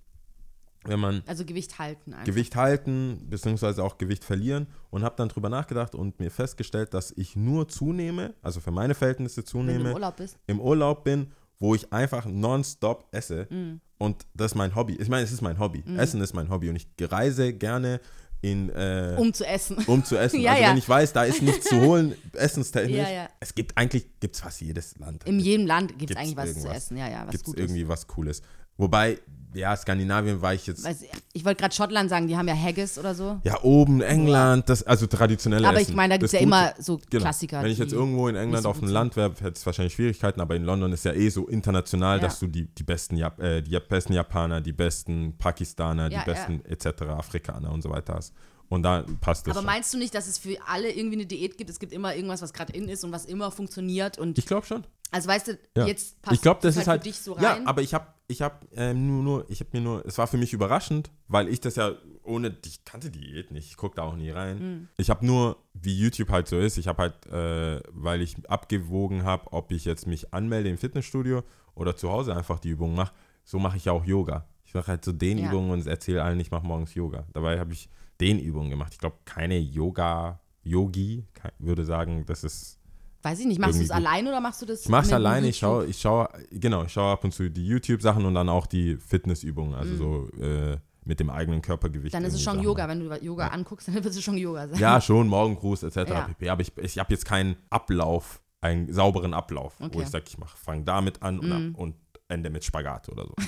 Wenn man Also Gewicht halten einfach. Gewicht halten, beziehungsweise auch Gewicht verlieren und habe dann drüber nachgedacht und mir festgestellt, dass ich nur zunehme, also für meine Verhältnisse Wenn du zunehme, im Urlaub bist. im Urlaub bin, wo ich einfach nonstop esse Mm. und das ist mein Hobby. Ich meine, es ist mein Hobby. Essen ist mein Hobby und ich reise gerne in, äh, Um zu essen. um zu essen. Ja, also ja. wenn ich weiß, da ist nichts zu holen, essenstechnisch. Ja, ja. Es gibt eigentlich, gibt es fast jedes Land. In jedem Land gibt es eigentlich was zu essen. Ja, ja, was Gibt es irgendwie was Cooles. Wobei, ja, Skandinavien war ich jetzt. Weiß, ich wollte gerade Schottland sagen, die haben ja Haggis oder so. Ja, oben England, das, also traditionelle Aber Essen. ich meine, da gibt es ja immer so Genau. Klassiker. Wenn ich jetzt irgendwo in England so auf dem. Land wäre, hätte es wahrscheinlich Schwierigkeiten, aber in London ist ja eh so international, Ja. dass du die, die, besten Jap äh, die besten Japaner, die besten Pakistaner, Ja, die besten etc. Afrikaner und so weiter hast. Und da passt das Aber schon. meinst du nicht, dass es für alle irgendwie eine Diät gibt? Es gibt immer irgendwas, was gerade in ist und was immer funktioniert. Und Ich glaube schon. also weißt du, Ja. jetzt passt ich glaube, das es ist halt. für dich so ja, rein. aber ich habe, ich habe ähm, nur, nur, ich habe mir nur, es war für mich überraschend, weil ich das ja ohne, ich kannte Diät nicht, ich gucke da auch nie rein. Hm. Ich habe nur, wie YouTube halt so ist, ich habe halt, äh, weil ich abgewogen habe, ob ich jetzt mich anmelde im Fitnessstudio oder zu Hause einfach die Übungen mache, so mache ich ja auch Yoga. Ich mache halt so den Ja. Übungen und erzähle allen, ich mache morgens Yoga. Dabei habe ich den Übungen gemacht. Ich glaube, keine Yoga, Yogi würde sagen, das ist Weiß ich nicht, machst du es allein oder machst du das? ich mache es mit alleine, ich schaue, ich schaue, genau, ich schaue ab und zu die YouTube-Sachen und dann auch die Fitnessübungen, also so äh, mit dem eigenen Körpergewicht. Mhm. Dann ist es schon Sachen Yoga, wenn du Yoga anguckst, dann wird es schon Yoga sein. Ja, schon, Morgengruß etc. Ja. pp. Aber ich, ich habe jetzt keinen Ablauf, einen sauberen Ablauf, wo Okay. Mhm. ich sage, ich fange damit an und, ab- und ende mit Spagat oder so.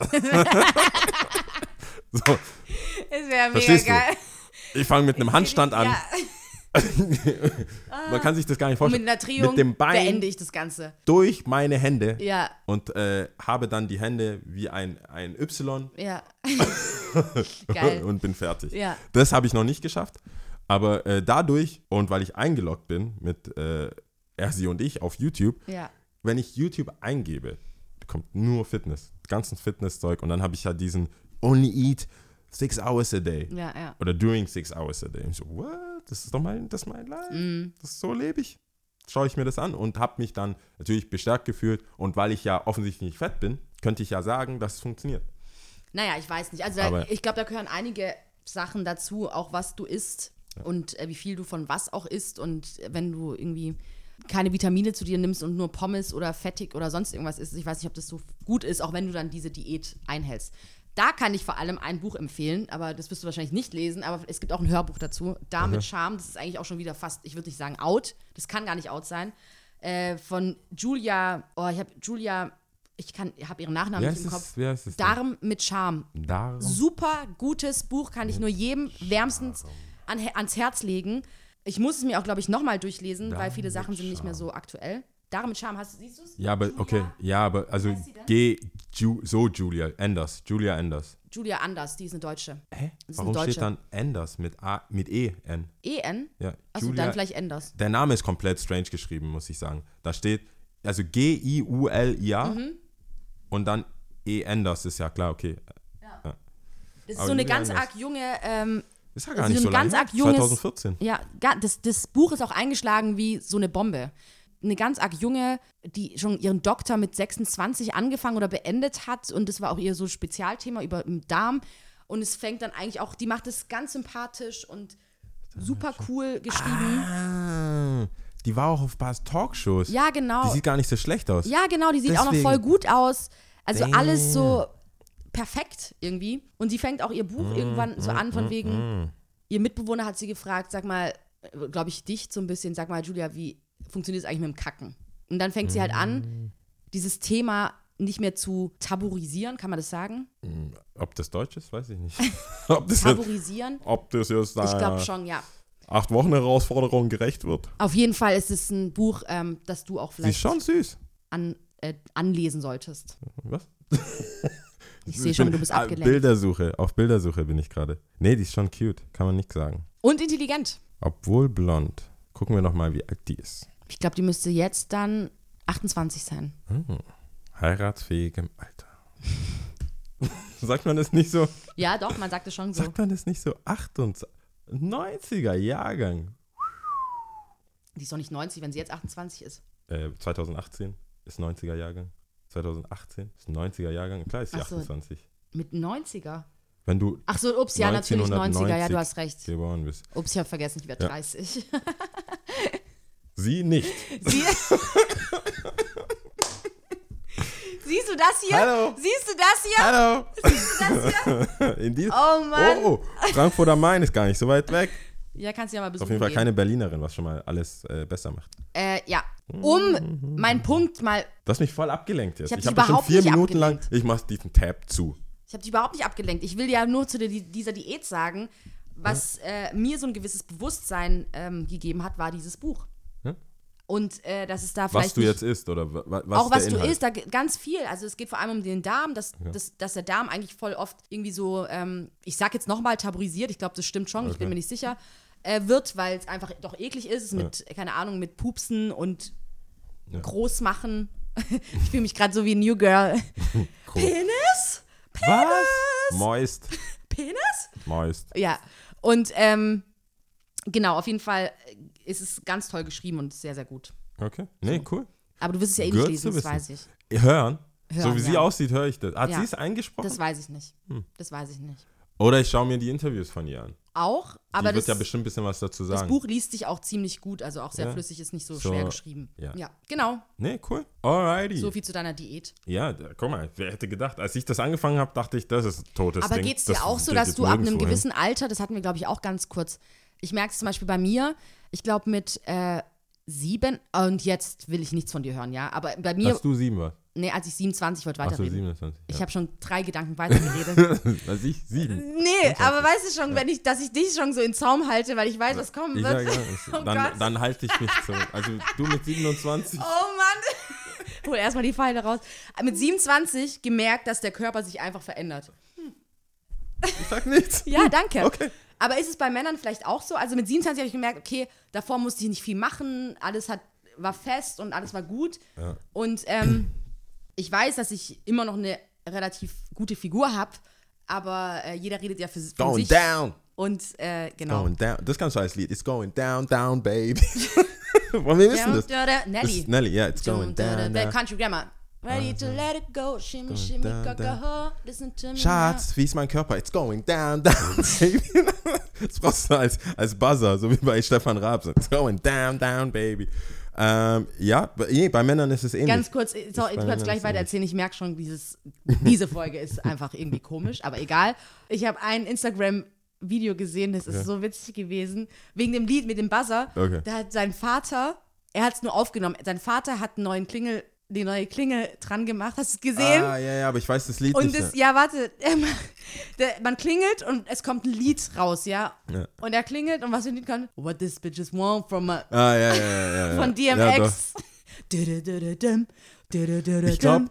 so, Das wäre mega Verstehst du? geil. ich fange mit einem Handstand an. Ja, Man kann sich das gar nicht und vorstellen. mit einer Drehung Mit dem Bein beende ich das Ganze. durch meine Hände Ja, und äh, habe dann die Hände wie ein, ein Y ja. geil. und bin fertig. Ja. Das habe ich noch nicht geschafft. Aber äh, dadurch und weil ich eingeloggt bin mit äh, er, sie und ich auf YouTube, Ja. wenn ich YouTube eingebe, kommt nur Fitness, ganzen Fitnesszeug und dann habe ich ja diesen Only Eat six hours a day Ja, ja. oder during six hours a day. Und ich so, what? Das ist doch mein, das ist mein Life. Mhm. Das ist so lebe ich. Schaue ich mir das an und habe mich dann natürlich bestärkt gefühlt. Und weil ich ja offensichtlich nicht fett bin, könnte ich ja sagen, dass es funktioniert. Naja, ich weiß nicht. Also da, ich glaube, da gehören einige Sachen dazu, auch was du isst und äh, wie viel du von was auch isst. Und äh, wenn du irgendwie keine Vitamine zu dir nimmst und nur Pommes oder fettig oder sonst irgendwas isst, ich weiß nicht, ob das so gut ist, auch wenn du dann diese Diät einhältst. Da kann ich vor allem ein Buch empfehlen, aber das wirst du wahrscheinlich nicht lesen, aber es gibt auch ein Hörbuch dazu. Da mit Charme, das ist eigentlich auch schon wieder fast, ich würde nicht sagen out, das kann gar nicht out sein. Äh, von Julia, oh, ich habe Julia, ich kann, habe ihren Nachnamen nicht im? Kopf. Wer ist es denn? Darm mit Charme. Darum. Super gutes Buch, kann ich nur jedem wärmstens an, ans Herz legen. Ich muss es mir auch, glaube ich, nochmal durchlesen, weil viele mit Sachen sind nicht mehr so aktuell. Darm mit Charme, hast du, siehst du es? Ja, aber okay. Ja, aber also geh Ju, so Julia Anders. Julia Anders. Julia Anders, die ist eine Deutsche. Hä? ist Warum eine steht dann Anders mit A mit E N? E-N? Ja. Achso, Julia- dann vielleicht Anders. Der Name ist komplett strange geschrieben, muss ich sagen. Da steht also G I U L I A Mhm. und dann E Anders ist ja klar, okay. Das ist Aber so eine Julia ganz Anders. arg junge, ähm, Ist ja gar Also nicht so so lange. ganz her. arg junges- 2014. ja, das, das Buch ist auch eingeschlagen wie so eine Bombe. Eine ganz arg junge, die schon ihren Doktor mit 26 angefangen oder beendet hat und das war auch ihr so Spezialthema über den Darm und es fängt dann eigentlich auch, die macht es ganz sympathisch und super cool geschrieben. Ah, die war auch auf paar Talkshows. Ja, genau. Die sieht gar nicht so schlecht aus. Ja, genau, die sieht auch noch Deswegen. voll gut aus. Also Damn. alles so perfekt irgendwie. Und sie fängt auch ihr Buch Mm, irgendwann so an, von wegen, ihr Mitbewohner hat sie gefragt, sag mal, glaube ich, dich so ein bisschen, sag mal, Julia, wie funktioniert es eigentlich mit dem Kacken? Und dann fängt sie halt Mm. an, dieses Thema nicht mehr zu tabuisieren, kann man das sagen? Ob das Deutsch ist, weiß ich nicht. ob, das jetzt, Tabuisieren? ob das jetzt Ich glaube schon, ja. acht Wochen Herausforderung gerecht wird. Auf jeden Fall ist es ein Buch, ähm, das du auch Sie ist vielleicht schon süß. an, äh, anlesen solltest. Was? Ich sehe schon, du bist abgelenkt. Bildersuche, auf Bildersuche bin ich gerade. Nee, die ist schon cute, kann man nicht sagen. Und intelligent. Obwohl blond. Gucken wir noch mal, wie alt die ist. Ich glaube, die müsste jetzt dann 28 sein. Heiratsfähigem Alter. Sagt man das nicht so? Ja, doch, man sagt es schon so. Sagt man das nicht so? 28, 90er Jahrgang. Die ist doch nicht 90, wenn sie jetzt 28 ist. Äh, 2018 ist 90er Jahrgang. 2018 ist 90er Jahrgang. Klar ist sie so. 28. Mit 90er. Wenn du Ach so, ups, ja, natürlich 90er. Ja, 1990 du hast recht. geboren bist. Ups, ich habe vergessen, ich werde Ja. 30. Sie nicht. Sie Siehst du das hier? Hallo. Siehst du das hier? Hallo. Das hier? In die Oh Mann. oh, oh, Frankfurt am Main ist gar nicht so weit weg. Ja, kannst du ja mal besuchen auf jeden Fall gehen. keine Berlinerin, was schon mal alles äh, besser macht. Äh, ja. Um meinen Punkt mal. Du hast mich voll abgelenkt jetzt. Ich hab Ich dich habe hab schon überhaupt vier nicht Minuten lang, abgelenkt. ich mach diesen Tab zu. Ich habe dich überhaupt nicht abgelenkt. Ich will ja nur zu dieser Diät sagen, was äh, mir so ein gewisses Bewusstsein ähm, gegeben hat, war dieses Buch. Ja? Und äh, dass es da vielleicht. Was du jetzt isst oder wa- wa- was auch was du isst, da ganz viel. Also es geht vor allem um den Darm, dass, dass, dass der Darm eigentlich voll oft irgendwie so, ähm, ich sag jetzt nochmal tabuisiert, ich glaube, das stimmt schon, ich bin Okay. mir nicht sicher, äh, wird, weil es einfach doch eklig ist, mit, keine Ahnung, mit Pupsen und Großmachen. ich fühle mich gerade so wie New Girl. Penis? Was? Moist. Penis? Moist. Ja. Und ähm, genau, auf jeden Fall ist es ganz toll geschrieben und sehr, sehr gut. Okay. Nee, cool. Aber du wirst es ja eh nicht lesen, das weiß ich. Hören. so Hören, wie sie ja. aussieht, höre ich das. Hat Ja. sie es eingesprochen? Das weiß ich nicht. Hm. Das weiß ich nicht. Oder ich schaue mir die Interviews von ihr an. Auch, Die aber wird das, ja bestimmt ein bisschen was dazu das sagen. Buch liest sich auch ziemlich gut, also auch sehr Ja. flüssig, ist nicht so, So, schwer geschrieben. ja. ja, genau. Nee, cool. Alrighty. So viel zu deiner Diät. ja, da, guck mal, wer hätte gedacht, als ich das angefangen habe, dachte ich, das ist ein totes Aber Ding. geht es dir Das auch so, dass du ab einem nirgendwo hin. gewissen Alter, das hatten wir, glaube ich, auch ganz kurz, ich merke es zum Beispiel bei mir, ich glaube mit äh, sieben, und jetzt will ich nichts von dir hören, ja, aber bei mir, Hast du sieben was? nee, als ich 27 wollte weiterreden. 27. Ich Ja. habe schon drei Gedanken weitergeredet. Als ich sieben. nee, aber weißt du schon, wenn ich, dass ich dich schon so in Zaum halte, weil ich weiß, was kommen Ich wird. ja, Oh dann, dann halte ich mich so. Also du mit 27. Oh Mann. Hol erstmal die Pfeile raus. Mit 27 gemerkt, dass der Körper sich einfach verändert. Ich sag nichts. Ja, danke. Okay. Aber ist es bei Männern vielleicht auch so? Also mit 27 habe ich gemerkt, okay, davor musste ich nicht viel machen, alles hat, war fest und alles war gut. Ja. Und ähm, ich weiß, dass ich immer noch eine relativ gute Figur habe, aber äh, jeder redet ja für, von Going sich. down. Und äh, genau. Going down. Das kannst du als Lied. It's going down, down, baby. Wem ist denn das? Da, da, Das Nelly. Nelly, ja, it's going down. Country Grammar. Ready to let it go, shimmy, shimmy, down, gaga, down. ho, listen to me Schatz, wie ist mein Körper? It's going down, down, baby. Das brauchst du als, als Buzzer, so wie bei Stefan Raab. It's going down, down, baby. Ähm, ja, bei, nee, bei Männern ist es ähnlich. Ganz kurz, sorry, du mir kannst gleich weiter erzählen. Ich merke schon, dieses, diese Folge ist einfach irgendwie komisch, aber egal. Ich habe ein Instagram-Video gesehen, das ist Ja. so witzig gewesen, wegen dem Lied mit dem Buzzer. Okay. Da hat sein Vater, er hat es nur aufgenommen, sein Vater hat einen neuen Klingel, die neue Klingel dran gemacht. Hast du es gesehen? Ah, ja, ja, aber ich weiß das Lied Und nicht. das, ja, warte, ma- der, man klingelt und es kommt ein Lied raus, ja? Ja. Und er klingelt und was für ein Lied kann? What this bitches want from a, Ah, ja, ja, ja, von. DMX. Ich glaub-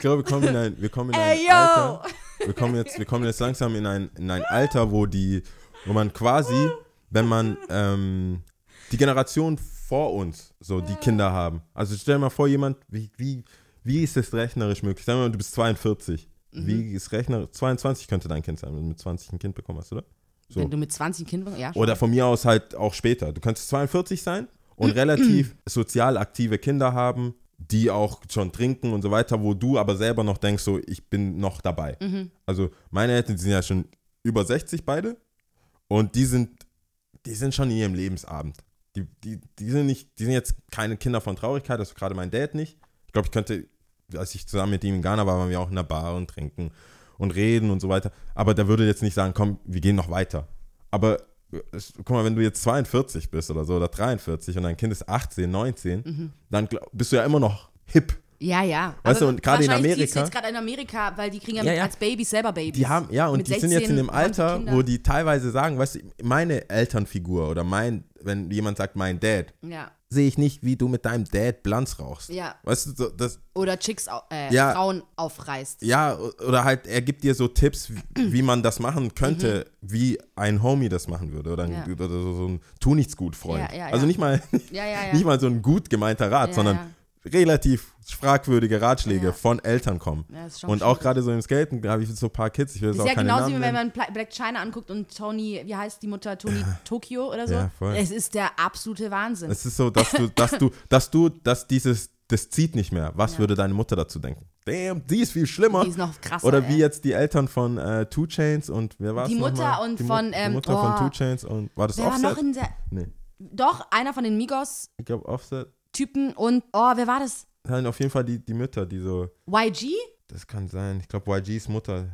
glaube, wir kommen in ein, wir kommen in ein Ey! Alter. Wir kommen jetzt, wir kommen jetzt langsam in ein, in ein Alter, wo die, wo man quasi, wenn man ähm, die Generation vor uns, so die Kinder haben. Also stell dir mal vor, jemand, wie, wie, wie ist es rechnerisch möglich? Sagen wir mal, du bist 42. Mhm. Wie ist rechnerisch? 22 könnte dein Kind sein, wenn du mit 20 ein Kind bekommen hast, oder? So. Wenn du mit 20 Kindern, ja. schon. Oder von mir aus halt auch später. Du könntest 42 sein und relativ sozial aktive Kinder haben, die auch schon trinken und so weiter, wo du aber selber noch denkst, so, ich bin noch dabei. Also meine Eltern die sind ja schon über 60 beide und die sind, die sind schon in ihrem Lebensabend. Die, die, die sind nicht, die sind jetzt keine Kinder von Traurigkeit, also gerade mein Dad nicht. Ich glaube, ich könnte, als ich zusammen mit ihm in Ghana war, waren wir auch in der Bar und trinken und reden und so weiter. Aber der würde jetzt nicht sagen, komm, wir gehen noch weiter. Aber guck mal, wenn du jetzt 42 bist oder so oder 43 und dein Kind ist 18, 19, dann glaub, bist du ja immer noch hip. Ja, ja. Weißt Aber du, und gerade in Amerika- jetzt gerade in Amerika, weil die kriegen ja, Ja, mit- ja. als Babys selber Babys. Die haben, ja, und Mit die sind jetzt in 16 dem die Alter, wo die teilweise sagen, weißt du, meine Elternfigur oder mein, wenn jemand sagt, mein Dad, Ja. sehe ich nicht, wie du mit deinem Dad Blanz rauchst. Ja. Weißt du, das, Oder Chicks, äh, Ja. Frauen aufreißt. ja, oder halt, er gibt dir so Tipps, wie, man das machen könnte, wie ein Homie das machen würde. Oder, ein, Mhm. Oder so, ein Tu nichts gut Freund. Ja, ja, Also nicht mal, nicht mal so ein gut gemeinter Rat, sondern. Relativ fragwürdige Ratschläge Ja. von Eltern kommen. Ja, und auch schwierig. gerade so im Skaten, habe ich so ein paar Kids, ich will Das auch ist ja keine genauso Namen wie wenn man Black China anguckt und Tony, wie heißt die Mutter, Tony Tokio oder so. Ja, voll. Es ist der absolute Wahnsinn. Es ist so, dass du, dass du, dass du, dass dieses, das zieht nicht mehr. Was Ja. würde deine Mutter dazu denken? Damn, die ist viel schlimmer. Die ist noch krasser. Oder wie ey. jetzt die Eltern von äh, Two Chains und wer war es Die Mutter und die Mu- von, die ähm, Mutter oh. von Two Chains und war das Wer war Offset? noch in der. nee, Doch, einer von den Migos-Typen ich glaube Offset. Und. Oh, wer war das? Nein, auf jeden Fall die, die Mütter, die so, YG? das kann sein. Ich glaube YGs Mutter,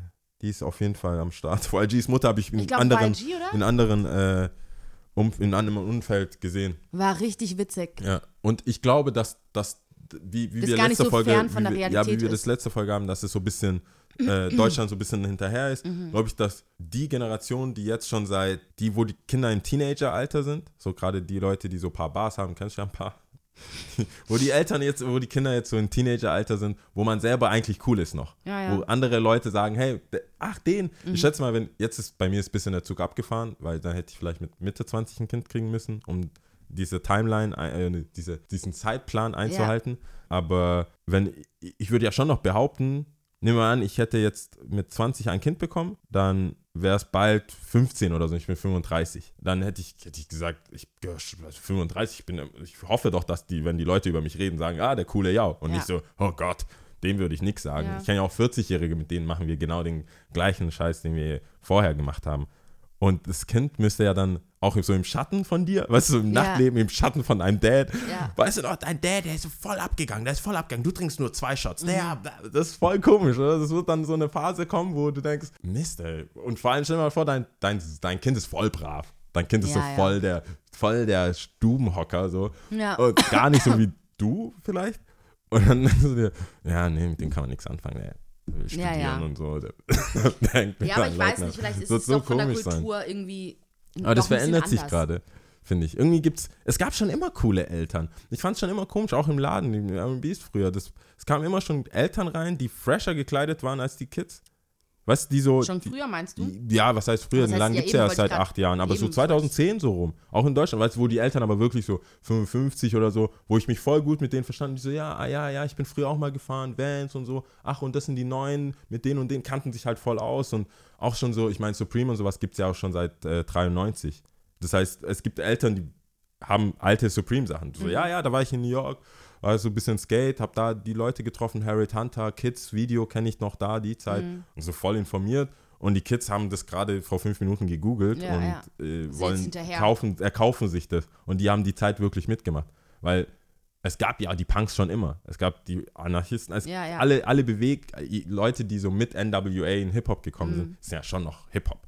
die ist auf jeden Fall am Start. YGs Mutter habe ich in Ich glaube anderen, YG, oder? in anderen, äh, um, in einem Umfeld gesehen. War richtig witzig. Ja, und ich glaube, dass, dass wie, wie Das wir letzte so Folge, wie der wir, ja, wie wir das letzte Folge haben, dass es so ein bisschen äh, Deutschland so ein bisschen hinterher ist, Mhm. glaube ich, dass die Generation, die jetzt schon seit, die, wo die Kinder im Teenageralter sind, so gerade die Leute, die so ein paar Bars haben, kennst du ja ein paar, wo die Eltern jetzt, wo die Kinder jetzt so im Teenageralter sind, wo man selber eigentlich cool ist noch. Ja, ja. Wo andere Leute sagen, hey, ach den, Mhm. ich schätze mal, wenn, jetzt ist bei mir ist ein bisschen der Zug abgefahren, weil dann hätte ich vielleicht mit Mitte 20 ein Kind kriegen müssen, um diese Timeline, äh, diese, diesen Zeitplan einzuhalten. Aber wenn, ich würde ja schon noch behaupten, nehmen wir an, ich hätte jetzt mit 20 ein Kind bekommen, dann wäre es bald 15 oder so, ich bin 35. Dann hätte ich, hätte ich gesagt, ich ja, 35, ich, bin, ich hoffe doch, dass die, wenn die Leute über mich reden, sagen, ah, der coole Jau. Und Ja. nicht so, oh Gott, dem würde ich nichts sagen. Ja. Ich kenne ja auch 40-Jährige, mit denen machen wir genau den gleichen Scheiß, den wir vorher gemacht haben. Und das Kind müsste ja dann auch so im Schatten von dir, weißt du, im Ja. Nachtleben, im Schatten von einem Dad. Ja. Weißt du noch, dein Dad, der ist voll abgegangen, der ist voll abgegangen. Du trinkst nur zwei Shots. Mhm. Der, das ist voll komisch, oder? Das wird dann so eine Phase kommen, wo du denkst, Mist, ey. Und vor allem stell dir mal vor, dein, dein, dein Kind ist voll brav. Dein Kind ist Ja, so voll der, voll der Stubenhocker, so. Ja. Und gar nicht so wie du vielleicht. Und dann denkst du dir, ja, nee, mit dem kann man nichts anfangen, ey. Der will Ja, studieren ja. und so. Ja, aber ich weiß nicht, vielleicht ist es doch von der komisch sein. Kultur irgendwie. Aber das verändert sich gerade, finde ich. Irgendwie gibt's, es gab schon immer coole Eltern. Ich fand es schon immer komisch, auch im Laden, im R&B's früher. Das, es kamen immer schon Eltern rein, die fresher gekleidet waren als die Kids. Weißt du, die so. Schon früher meinst du? die- Ja, was heißt früher? Den heißt, Laden ja, gibt es ja erst seit acht Jahren, aber so eben, 2010 so rum. Auch in Deutschland, weißt du, wo die Eltern aber wirklich so 55 oder so, wo ich mich voll gut mit denen verstanden, die so, ja, ah, ja, ja, ich bin früher auch mal gefahren, Vans und so, ach, und das sind die neuen, mit denen und denen kannten sich halt voll aus und auch schon so, ich meine, Supreme und sowas gibt es ja auch schon seit äh, 93. Das heißt, es gibt Eltern, die haben alte Supreme-Sachen. So, ja, ja, da war ich in New York, war so ein bisschen Skate, hab da die Leute getroffen, Harriet Hunter, Kids, Video kenne ich noch da, die Zeit, und so voll informiert. Und die Kids haben das gerade vor fünf Minuten gegoogelt Ja, und ja. Äh, wollen kaufen, erkaufen sich das. Und die haben die Zeit wirklich mitgemacht. Weil es gab ja die Punks schon immer. Es gab die Anarchisten. Es, Ja. Alle, alle bewegt, äh, Leute, die so mit NWA in Hip-Hop gekommen Mhm. sind, sind ja schon noch Hip-Hop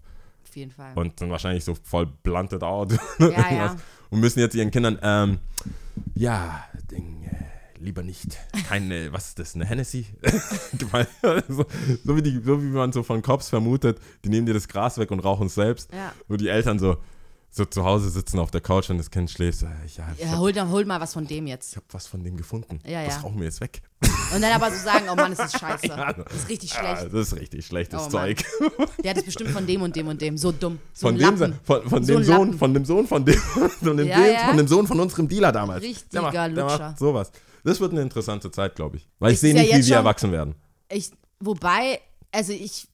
Auf jeden Fall. und sind wahrscheinlich so voll blunted out und müssen jetzt ihren Kindern, ähm, ja, Ding, äh, lieber nicht. Keine, was ist das, eine Hennessy? so, so, wie die, so wie man so von Cops vermutet, die nehmen dir das Gras weg und rauchen es selbst. Ja. Wo die Eltern so, so zu Hause sitzen auf der Couch und das Kind schläft. So, ja, ich Ja, hab, hol, hol mal was von dem jetzt. ich hab was von dem gefunden. Ja, das ja. rauchen wir jetzt weg. Und dann aber so sagen, oh Mann, es ist scheiße. Ja. Das ist richtig schlecht. das ist richtig schlechtes Oh. Zeug. Der hat es bestimmt von dem und dem und dem. So dumm. So Von dem, von, von So dem Sohn, Lappen. von dem Sohn von dem, von dem, dem, von dem Sohn von unserem Dealer damals. Richtiger der macht, der Lutscher. macht sowas. Das wird eine interessante Zeit, glaube ich. Weil ich Es sehe nicht, wie wir erwachsen werden. Ich, wobei, also ich,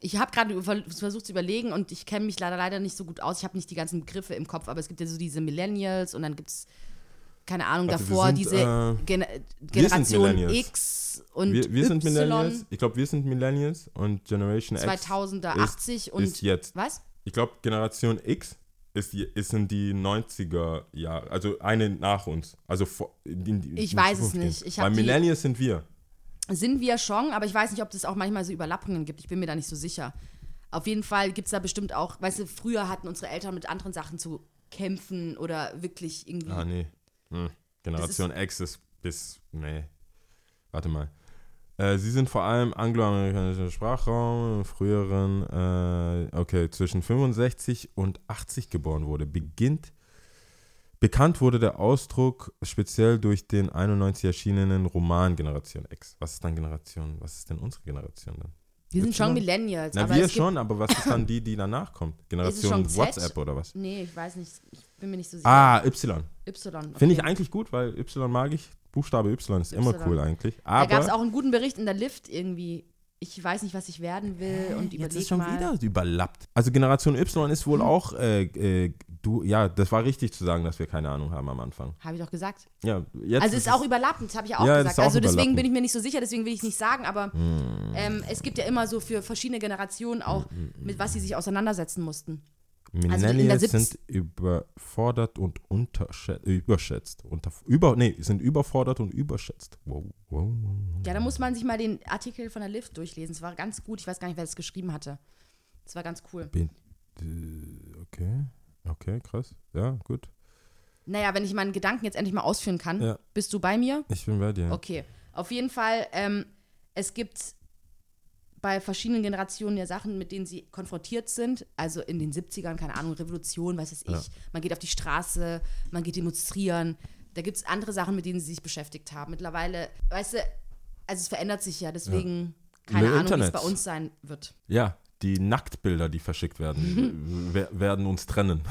ich habe gerade versucht zu überlegen und ich kenne mich leider leider nicht so gut aus. Ich habe nicht die ganzen Begriffe im Kopf, aber es gibt ja so diese Millennials und dann gibt es, keine Ahnung, Warte, davor sind, diese äh, Gen sind Generation. X und Wir, wir sind Millennials. Ich glaube, wir sind Millennials und Generation X 2000er, ist- 80 und ist jetzt. was? Ich glaube, Generation X ist, die, ist in die 90er Jahre, also eine nach uns. Also vor, in die, in Ich weiß es nicht. Ich Weil Millennials sind wir. Sind wir schon, aber ich weiß nicht, ob das auch manchmal so Überlappungen gibt. Ich bin mir da nicht so sicher. Auf jeden Fall gibt es da bestimmt auch, weißt du, früher hatten unsere Eltern mit anderen Sachen zu kämpfen oder wirklich irgendwie. Ah, nee. Hm. Generation X ist bis, nee. Warte mal. Äh, sie sind vor allem angloamerikanischer Sprachraum, im früheren, äh, okay, zwischen 65 und 80 geboren wurde. Beginnt, bekannt wurde der Ausdruck speziell durch den 91 erschienenen Roman Generation X. Was ist dann Generation, was ist denn unsere Generation dann? Wir sind schon? Millennials. Na, aber wir schon, aber was ist dann die, die danach kommt? Generation? WhatsApp oder was? Nee, ich weiß nicht. Ich bin mir nicht so sicher. Ah, Y. Y. Finde ich okay. eigentlich gut, weil Y mag ich. Buchstabe Y ist immer Y. cool eigentlich. Da gab es Aber auch einen guten Bericht in der Lift irgendwie. Ich weiß nicht, was ich werden will und überleg jetzt ist schon mal. wieder überlappt. Also Generation Y ist wohl auch, äh, äh, du, ja, das war richtig zu sagen, dass wir keine Ahnung haben am Anfang. Habe ich doch gesagt. Ja, jetzt Also ist auch überlappend, habe ich auch Ja, das ist gesagt. auch Also deswegen. Hm. bin ich mir nicht so sicher, deswegen will ich es nicht sagen, aber ähm, es gibt ja immer so für verschiedene Generationen auch, mit was sie sich auseinandersetzen mussten. Also Millennials Siebz- sind überfordert und unterschätzt, überschätzt. Unter, über, nee, sind überfordert und überschätzt. Wow, wow, wow. Ja, da muss man sich mal den Artikel von der Lift durchlesen. Es war ganz gut. Ich weiß gar nicht, wer das geschrieben hatte. Es war ganz cool. Bin, äh, okay, okay, krass. Ja, gut. Naja, wenn ich meinen Gedanken jetzt endlich mal ausführen kann, Ja. bist du bei mir? Ich bin bei dir. Okay. Auf jeden Fall, ähm, es gibt bei verschiedenen Generationen ja Sachen, mit denen sie konfrontiert sind. Also in den 70ern, keine Ahnung, Revolution, weiß es ich. Ja. Man geht auf die Straße, man geht demonstrieren. Da gibt es andere Sachen, mit denen sie sich beschäftigt haben. Mittlerweile, weißt du, also es verändert sich ja, deswegen keine Mit Ahnung, wie es bei uns sein wird. Ja, die Nacktbilder, die verschickt werden, wer- werden uns trennen,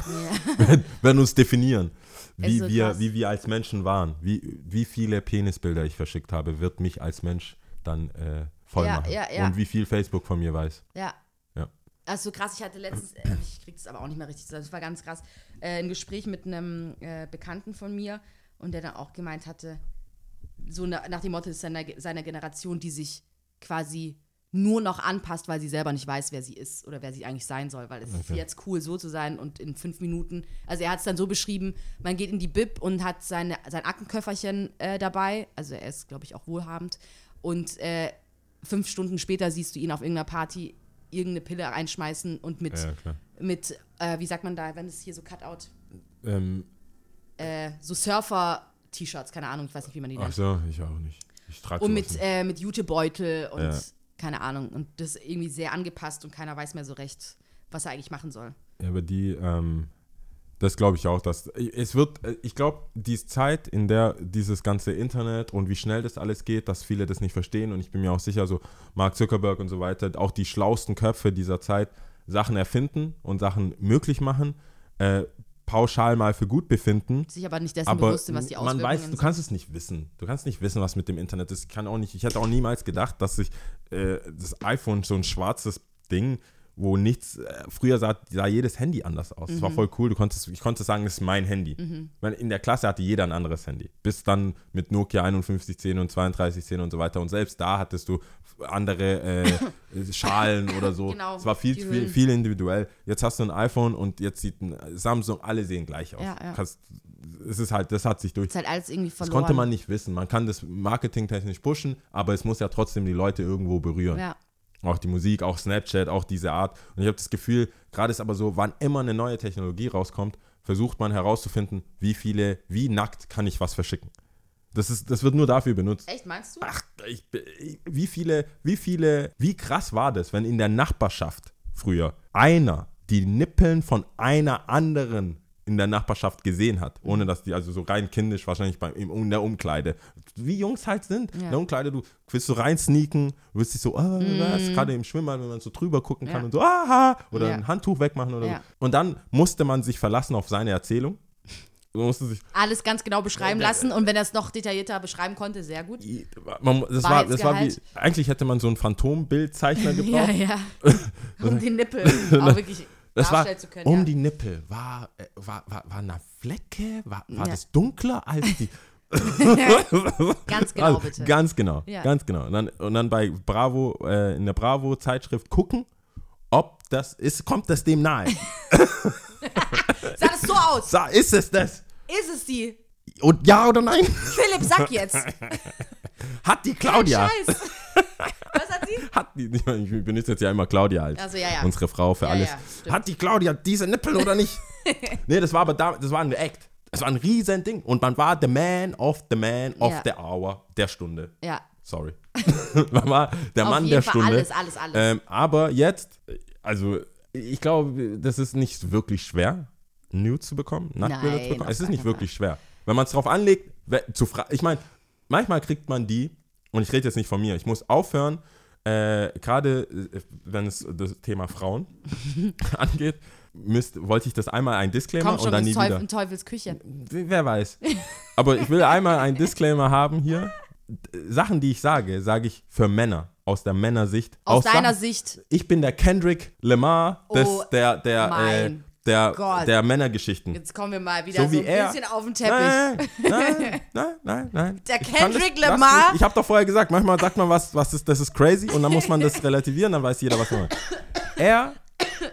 werden uns definieren, wie, so wir, krass. wie wir als Menschen waren. Wie, wie viele Penisbilder ich verschickt habe, wird mich als Mensch dann äh, voll Ja, machen. ja, ja. Und wie viel Facebook von mir weiß. Ja. Ja. Also krass, ich hatte letztens, äh, ich krieg das aber auch nicht mehr richtig, das war ganz krass, äh, ein Gespräch mit einem äh, Bekannten von mir und der dann auch gemeint hatte, so na, nach dem Motto ist seiner, seiner Generation, die sich quasi nur noch anpasst, weil sie selber nicht weiß, wer sie ist oder wer sie eigentlich sein soll, weil es ist Okay. jetzt cool, so zu sein und in fünf Minuten, also er hat es dann so beschrieben, man geht in die Bib und hat seine, sein Aktenköfferchen äh, dabei, also er ist, glaube ich, auch wohlhabend und äh, fünf Stunden später siehst du ihn auf irgendeiner Party irgendeine Pille einschmeißen und mit, Ja, mit äh, wie sagt man da, wenn es hier so Cutout, Ähm, äh, so Surfer-T-Shirts, keine Ahnung, ich weiß nicht, wie man die ach nennt. so, ich auch nicht. Ich trage Und mit, äh, mit Jutebeutel und Ja. keine Ahnung. Und das ist irgendwie sehr angepasst und keiner weiß mehr so recht, was er eigentlich machen soll. Ja, aber die, ähm, das glaube ich auch, dass es wird, äh, ich glaube, die Zeit, in der dieses ganze Internet und wie schnell das alles geht, dass viele das nicht verstehen und ich bin mir auch sicher, so Mark Zuckerberg und so weiter, auch die schlausten Köpfe dieser Zeit Sachen erfinden und Sachen möglich machen, äh, pauschal mal für gut befinden. Sich aber nicht dessen Aber bewusst sind, was die man Auswirkungen weiß, du sind. kannst es nicht wissen. Du kannst nicht wissen, was mit dem Internet ist. Ich kann auch nicht, ich hätte auch niemals gedacht, dass sich äh, das iPhone so ein schwarzes Ding, wo nichts, äh, früher sah, sah jedes Handy anders aus. Das war Mhm. voll cool. Du konntest, ich konnte sagen, das ist mein Handy. Weil in der Klasse hatte jeder ein anderes Handy. Bis dann mit Nokia 5110 und 3210 und so weiter. Und selbst da hattest du andere äh, Schalen oder so. Genau, es war viel, viel, viel individuell. Jetzt hast du ein iPhone und jetzt sieht ein Samsung, alle sehen gleich aus. Ja, ja. Kannst, es ist halt, das hat sich durch. ist halt alles irgendwie Das verloren. konnte man nicht wissen. Man kann das marketingtechnisch pushen, aber es muss ja trotzdem die Leute irgendwo berühren. Ja. Auch die Musik, auch Snapchat, auch diese Art. Und ich habe das Gefühl, gerade ist aber so, wann immer eine neue Technologie rauskommt, versucht man herauszufinden, wie viele, wie nackt kann ich was verschicken. Das, ist, das wird nur dafür benutzt. Echt, meinst du? Ach, ich- wie viele, wie viele, wie krass war das, wenn in der Nachbarschaft früher einer die Nippeln von einer anderen in der Nachbarschaft gesehen hat, ohne dass die, also so rein kindisch wahrscheinlich beim, im, in der Umkleide. Wie Jungs halt sind. In der Umkleide, du willst so rein sneaken, willst dich so, ah, was, gerade im Schwimmbad, wenn man so drüber gucken kann Ja. und so, aha, oder Ja. ein Handtuch wegmachen oder Ja. so. Und dann musste man sich verlassen auf seine Erzählung. Man musste sich, Alles ganz genau beschreiben lassen und wenn er es noch detaillierter beschreiben konnte, sehr gut. man, das, war, das war wie, eigentlich hätte man so einen Phantombildzeichner gebraucht. Ja, ja. um die Nippel auch wirklich Das war können. um ja. die Nippel. War, äh, war, war, war eine Flecke? War, war Ja. das dunkler als die. Ganz genau, Also, bitte. Ganz genau. Ja. Ganz genau. Und dann, und dann bei Bravo, äh, in der Bravo-Zeitschrift gucken, ob das ist, kommt das dem nahe. Sah das so aus? Sa- ist es das? Ist es die? Und ja oder nein? Philipp, sag jetzt. Hat die Claudia. Scheiß. Was hat sie? Hat die, ich meine, ich benutze jetzt ja immer Claudia als Also, ja, ja. unsere Frau für Ja, alles. Hat die Claudia diese Nippel oder nicht? nee, das war aber da, das war ein Act. Das war ein riesen Ding. Und man war the man of the man of the hour der Stunde. Ja. sorry. war der Auf Mann der Fall Stunde. alles, alles, alles. Ähm, aber jetzt, also ich glaube, das ist nicht wirklich schwer, Nudes zu bekommen, Nacktbilder zu bekommen. Es ist nicht wirklich schwer. Wenn man es drauf anlegt, zu ich meine, manchmal kriegt man die, und ich rede jetzt nicht von mir, ich muss aufhören, äh, gerade äh, wenn es das Thema Frauen angeht, müsst, wollte ich das einmal ein Disclaimer Komm schon und dann nie Teufel, wieder. in Teufels Küche. Wer weiß. Aber ich will einmal ein Disclaimer haben hier. Sachen, die ich sage, sage ich für Männer, aus der Männersicht. Aus deiner Sachen- Sicht. Ich bin der Kendrick Lamar des, Oh, der, der, äh, der, Gott. der Männergeschichten. Jetzt kommen wir mal wieder So so, ein er. bisschen auf den Teppich. Nein, nein, nein, nein, nein. Der Ich Kendrick Lamar? mich- Ich habe doch vorher gesagt, manchmal sagt man was, was ist, das ist crazy und dann muss man das relativieren, dann weiß jeder, was man meint. Er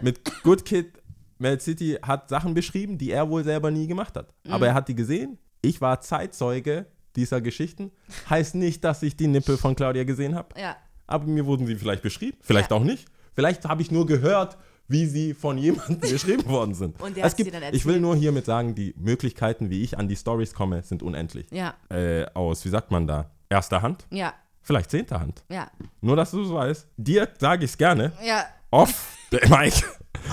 mit Good Kid Mad City hat Sachen beschrieben, die er wohl selber nie gemacht hat. Mhm. Aber er hat die gesehen. Ich war Zeitzeuge dieser Geschichten. Heißt nicht, dass ich die Nippel von Claudia gesehen habe. Ja. Aber mir wurden sie vielleicht beschrieben, vielleicht Ja. auch nicht. Vielleicht habe ich nur gehört, wie sie von jemandem beschrieben worden sind. Und der es gibt, dann ich will nur hiermit sagen, die Möglichkeiten, wie ich an die Stories komme, sind unendlich. Ja, Äh, aus, wie sagt man da, erster Hand, ja, vielleicht zehnter Hand. ja, Nur, dass du es weißt. Dir sage ich es gerne. ja. Off, Mike,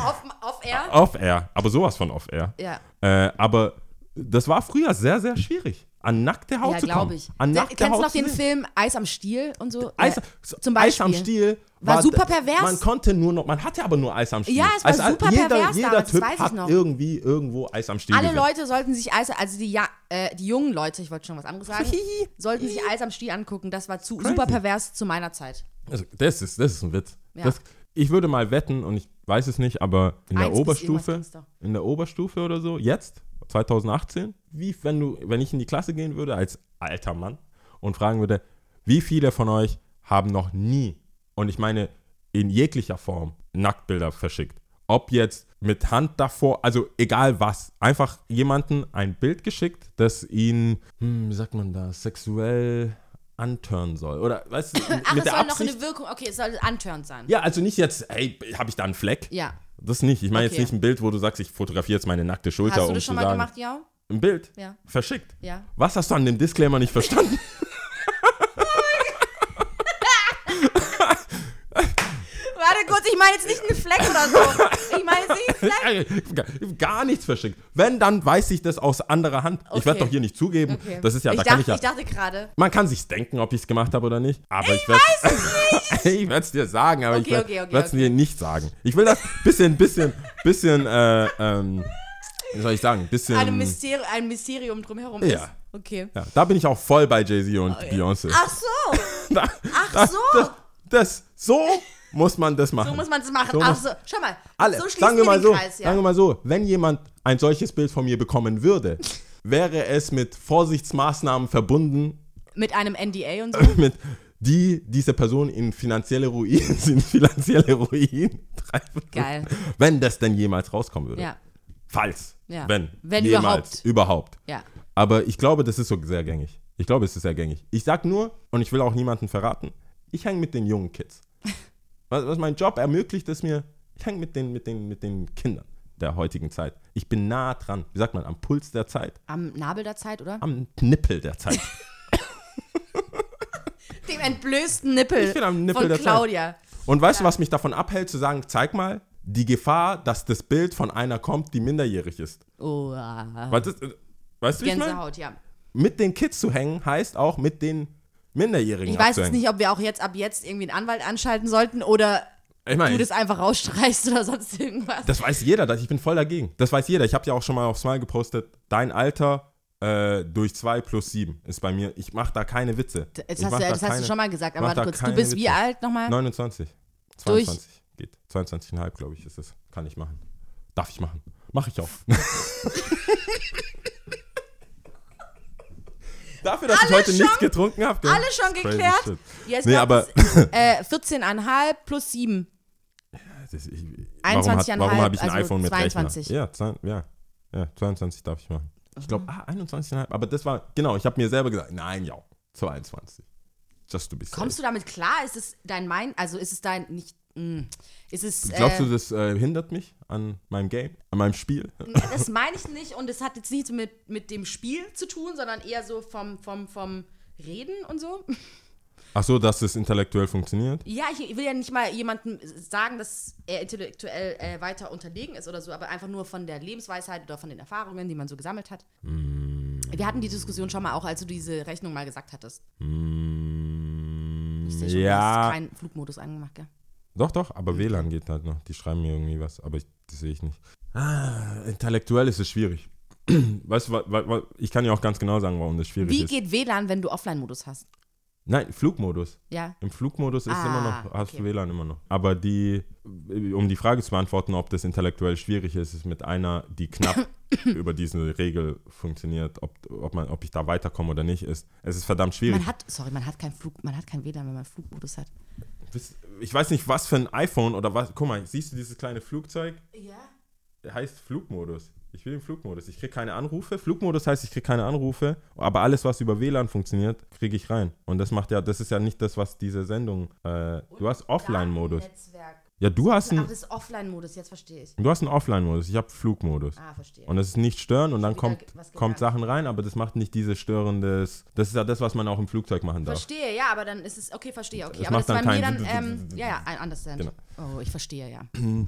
Auf, auf Air? off air. Aber sowas von off air. Ja. Äh, aber das war früher sehr, sehr schwierig. An nackte Haut Ja, zu kommen. glaube ich. An nackte kennst du Haut noch zu den. Film Eis am Stiel und so? Eis, so- Zum Eis am Beispiel. Stiel War super pervers. Man konnte nur noch, man hatte aber nur Eis am Stiel. Ja, es war Also, super jeder, pervers Jeder damals, das Typ weiß ich hat noch. irgendwie irgendwo Eis am Stiel Alle gesehen. Leute sollten sich Eis, also die, ja, äh, die jungen Leute, ich wollte schon was anderes sagen, sollten sich Eis am Stiel angucken. Das war zu, Crazy. super pervers zu meiner Zeit. Also, das, ist, das ist ein Witz. Ja. Das, ich würde mal wetten, und ich weiß es nicht, aber in der Eins Oberstufe, in der Oberstufe oder so, jetzt, 2018, wie wenn du, wenn ich in die Klasse gehen würde als alter Mann und fragen würde, wie viele von euch haben noch nie, und ich meine in jeglicher Form, Nacktbilder verschickt? Ob jetzt mit Hand davor, also egal was, einfach jemanden ein Bild geschickt, das ihn, hm, wie sagt man das, sexuell antören soll. Oder weißt du, Ach, mit es der soll noch Absicht. eine Wirkung, okay, es soll antörend sein. Ja, also nicht jetzt, hey, habe ich da einen Fleck? Ja. Das nicht. Ich meine jetzt Okay. nicht ein Bild, wo du sagst, ich fotografiere jetzt meine nackte Schulter, Hast du das schon mal sagen. gemacht, ja? Ein Bild? Ja. Verschickt. Ja. Was hast du an dem Disclaimer nicht verstanden? Warte kurz, ich meine jetzt nicht einen Fleck oder so. Ich meine jetzt nicht einen Fleck. Gar nichts verschickt. Wenn, dann weiß ich das aus anderer Hand. Ich werde Okay. doch hier nicht zugeben. Okay. Das ist ja, ich, da dachte, kann ich ja. ich dachte gerade. man kann sich's denken, ob ich es gemacht habe oder nicht. Aber ich, werde ich werde es dir sagen, aber ich Okay, werde okay, okay, es dir nicht sagen. Ich will das bisschen, bisschen, bisschen, äh, ähm, wie soll ich sagen, bisschen. Eine Mysteri ein Mysterium drumherum Ja. ist. Okay. ja, da bin ich auch voll bei Jay-Z und Beyoncé. Ach so, Da, ach da, so. Das, das, so muss man das machen. So muss man es machen. So Ach so, schau mal. Alle, so sagen wir mal so, Kreis, ja. sagen wir mal so, wenn jemand ein solches Bild von mir bekommen würde, wäre es mit Vorsichtsmaßnahmen verbunden, Mit einem NDA und so. mit die diese Person in finanzielle Ruin, in finanzielle Ruin treiben. Geil. Wenn das denn jemals rauskommen würde. Ja, Falls. Ja. Wenn. Wenn jemals. Überhaupt. ja. Aber ich glaube, das ist so sehr gängig. Ich glaube, es ist sehr gängig. Ich sag nur, und ich will auch niemanden verraten, ich hänge mit den jungen Kids. Was, was mein Job ermöglicht, ist mir, ich hänge mit den, mit, den, mit den Kindern der heutigen Zeit. Ich bin nah dran, wie sagt man, am Puls der Zeit, Am Nabel der Zeit, oder? am Nippel der Zeit. Dem entblößten Nippel Ich bin am Nippel von der Zeit. Claudia. Und weißt du, was mich davon abhält, zu sagen, zeig mal, die Gefahr, dass das Bild von einer kommt, die minderjährig ist. Oh. Weißt du, äh, weißt du wie ich meine? Gänsehaut, ja. Mit den Kids zu hängen, heißt auch mit den Minderjährigen Ich weiß jetzt nicht, ob wir auch jetzt ab jetzt irgendwie einen Anwalt anschalten sollten oder Ich meine, du das einfach rausstreichst oder sonst irgendwas. Das weiß jeder, ich bin voll dagegen. Das weiß jeder. Ich habe ja auch schon mal auf Smile gepostet, dein Alter äh, durch 2 plus 7 ist bei mir, ich mache da keine Witze. Das, ich hast, du, da das hast keine- du schon mal gesagt, aber warte kurz, du bist wie Witze. alt nochmal? 29. Durch- 22 geht. 22,5 glaube ich ist es. Kann ich machen. Darf ich machen. Mache ich auch. Dafür, dass ich Alle heute schon- nichts getrunken habe. Alle schon geklärt? shit. Jetzt Nee, aber es, äh, 14,5 plus 7. Das, ich, 21,5, warum habe ich ein also iPhone mit 22. Rechner? Ja, zwei, ja, ja, 22 darf ich machen. Ich glaube, ah, 21,5. Aber das war, genau, ich habe mir selber gesagt, nein, ja, 22. Just to be safe. Kommst du damit klar? Ist es dein Mein, also ist es dein, nicht, ist es, Glaubst äh, du, das äh, hindert mich an meinem Game, an meinem Spiel? das meine ich nicht und es hat jetzt nichts mit, mit dem Spiel zu tun, sondern eher so vom, vom, vom Reden und so. Ach so, dass es intellektuell funktioniert? Ja, ich will ja nicht mal jemandem sagen, dass er intellektuell äh, weiter unterlegen ist oder so, aber einfach nur von der Lebensweisheit oder von den Erfahrungen, die man so gesammelt hat. Mm. Wir hatten die Diskussion schon mal auch, als du diese Rechnung mal gesagt hattest. Mm, Ich sehe schon, du ja, hast keinen Flugmodus angemacht, gell? Doch, doch, aber WLAN geht halt noch. Die schreiben mir irgendwie was, aber ich, das sehe ich nicht. Ah, intellektuell ist es schwierig. Weißt du, wa- wa- wa- ich kann ja auch ganz genau sagen, warum das schwierig Wie ist. geht WLAN, wenn du Offline-Modus hast? Nein, Flugmodus. Ja. Im Flugmodus ist Ah, immer noch, hast okay. du WLAN immer noch. Aber die, um die Frage zu beantworten, ob das intellektuell schwierig ist, ist mit einer, die knapp über diese Regel funktioniert, ob, ob, man, ob ich da weiterkomme oder nicht, ist. Es ist verdammt schwierig. Man hat, sorry, man hat keinen Flug, man hat kein WLAN, wenn man Flugmodus hat. Ich weiß nicht, was für ein iPhone oder was. Guck mal, siehst du dieses kleine Flugzeug? Ja. Der heißt Flugmodus. Ich will den Flugmodus. Ich kriege keine Anrufe. Flugmodus heißt, ich kriege keine Anrufe, aber alles, was über WLAN funktioniert, kriege ich rein. Und das macht ja, das ist ja nicht das, was diese Sendung. Äh, du hast Offline-Modus. Netzwerk. Ja, du hast Ach, einen, das ist Offline-Modus, jetzt verstehe ich. du hast einen Offline-Modus. Ich habe Flugmodus. Ah, verstehe. Und das ist nicht stören und dann Wieder kommt, was kommt. Sachen rein, aber das macht nicht dieses störendes. Das ist ja das, was man auch im Flugzeug machen darf. Verstehe, ja, aber dann ist es, okay, verstehe, okay. Es aber macht das dann bei mir dann, ähm, ja, ja, ein understand. Genau. Oh, ich verstehe, ja.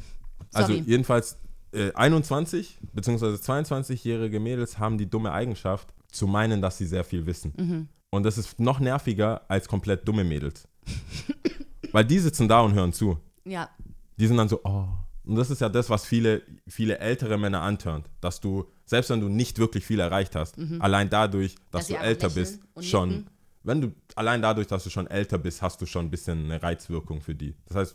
Also Sorry. jedenfalls äh, 21 bzw. 22-jährige Mädels haben die dumme Eigenschaft zu meinen, dass sie sehr viel wissen. Mhm. Und das ist noch nerviger als komplett dumme Mädels. Weil die sitzen da und hören zu. Ja, Die sind dann so, oh. Und das ist ja das, was viele, viele ältere Männer antörnt, dass du, selbst wenn du nicht wirklich viel erreicht hast, allein dadurch, dass, Mhm. Dass du älter bist, schon, nicken. wenn du, allein dadurch, dass du schon älter bist, hast du schon ein bisschen eine Reizwirkung für die. Das heißt,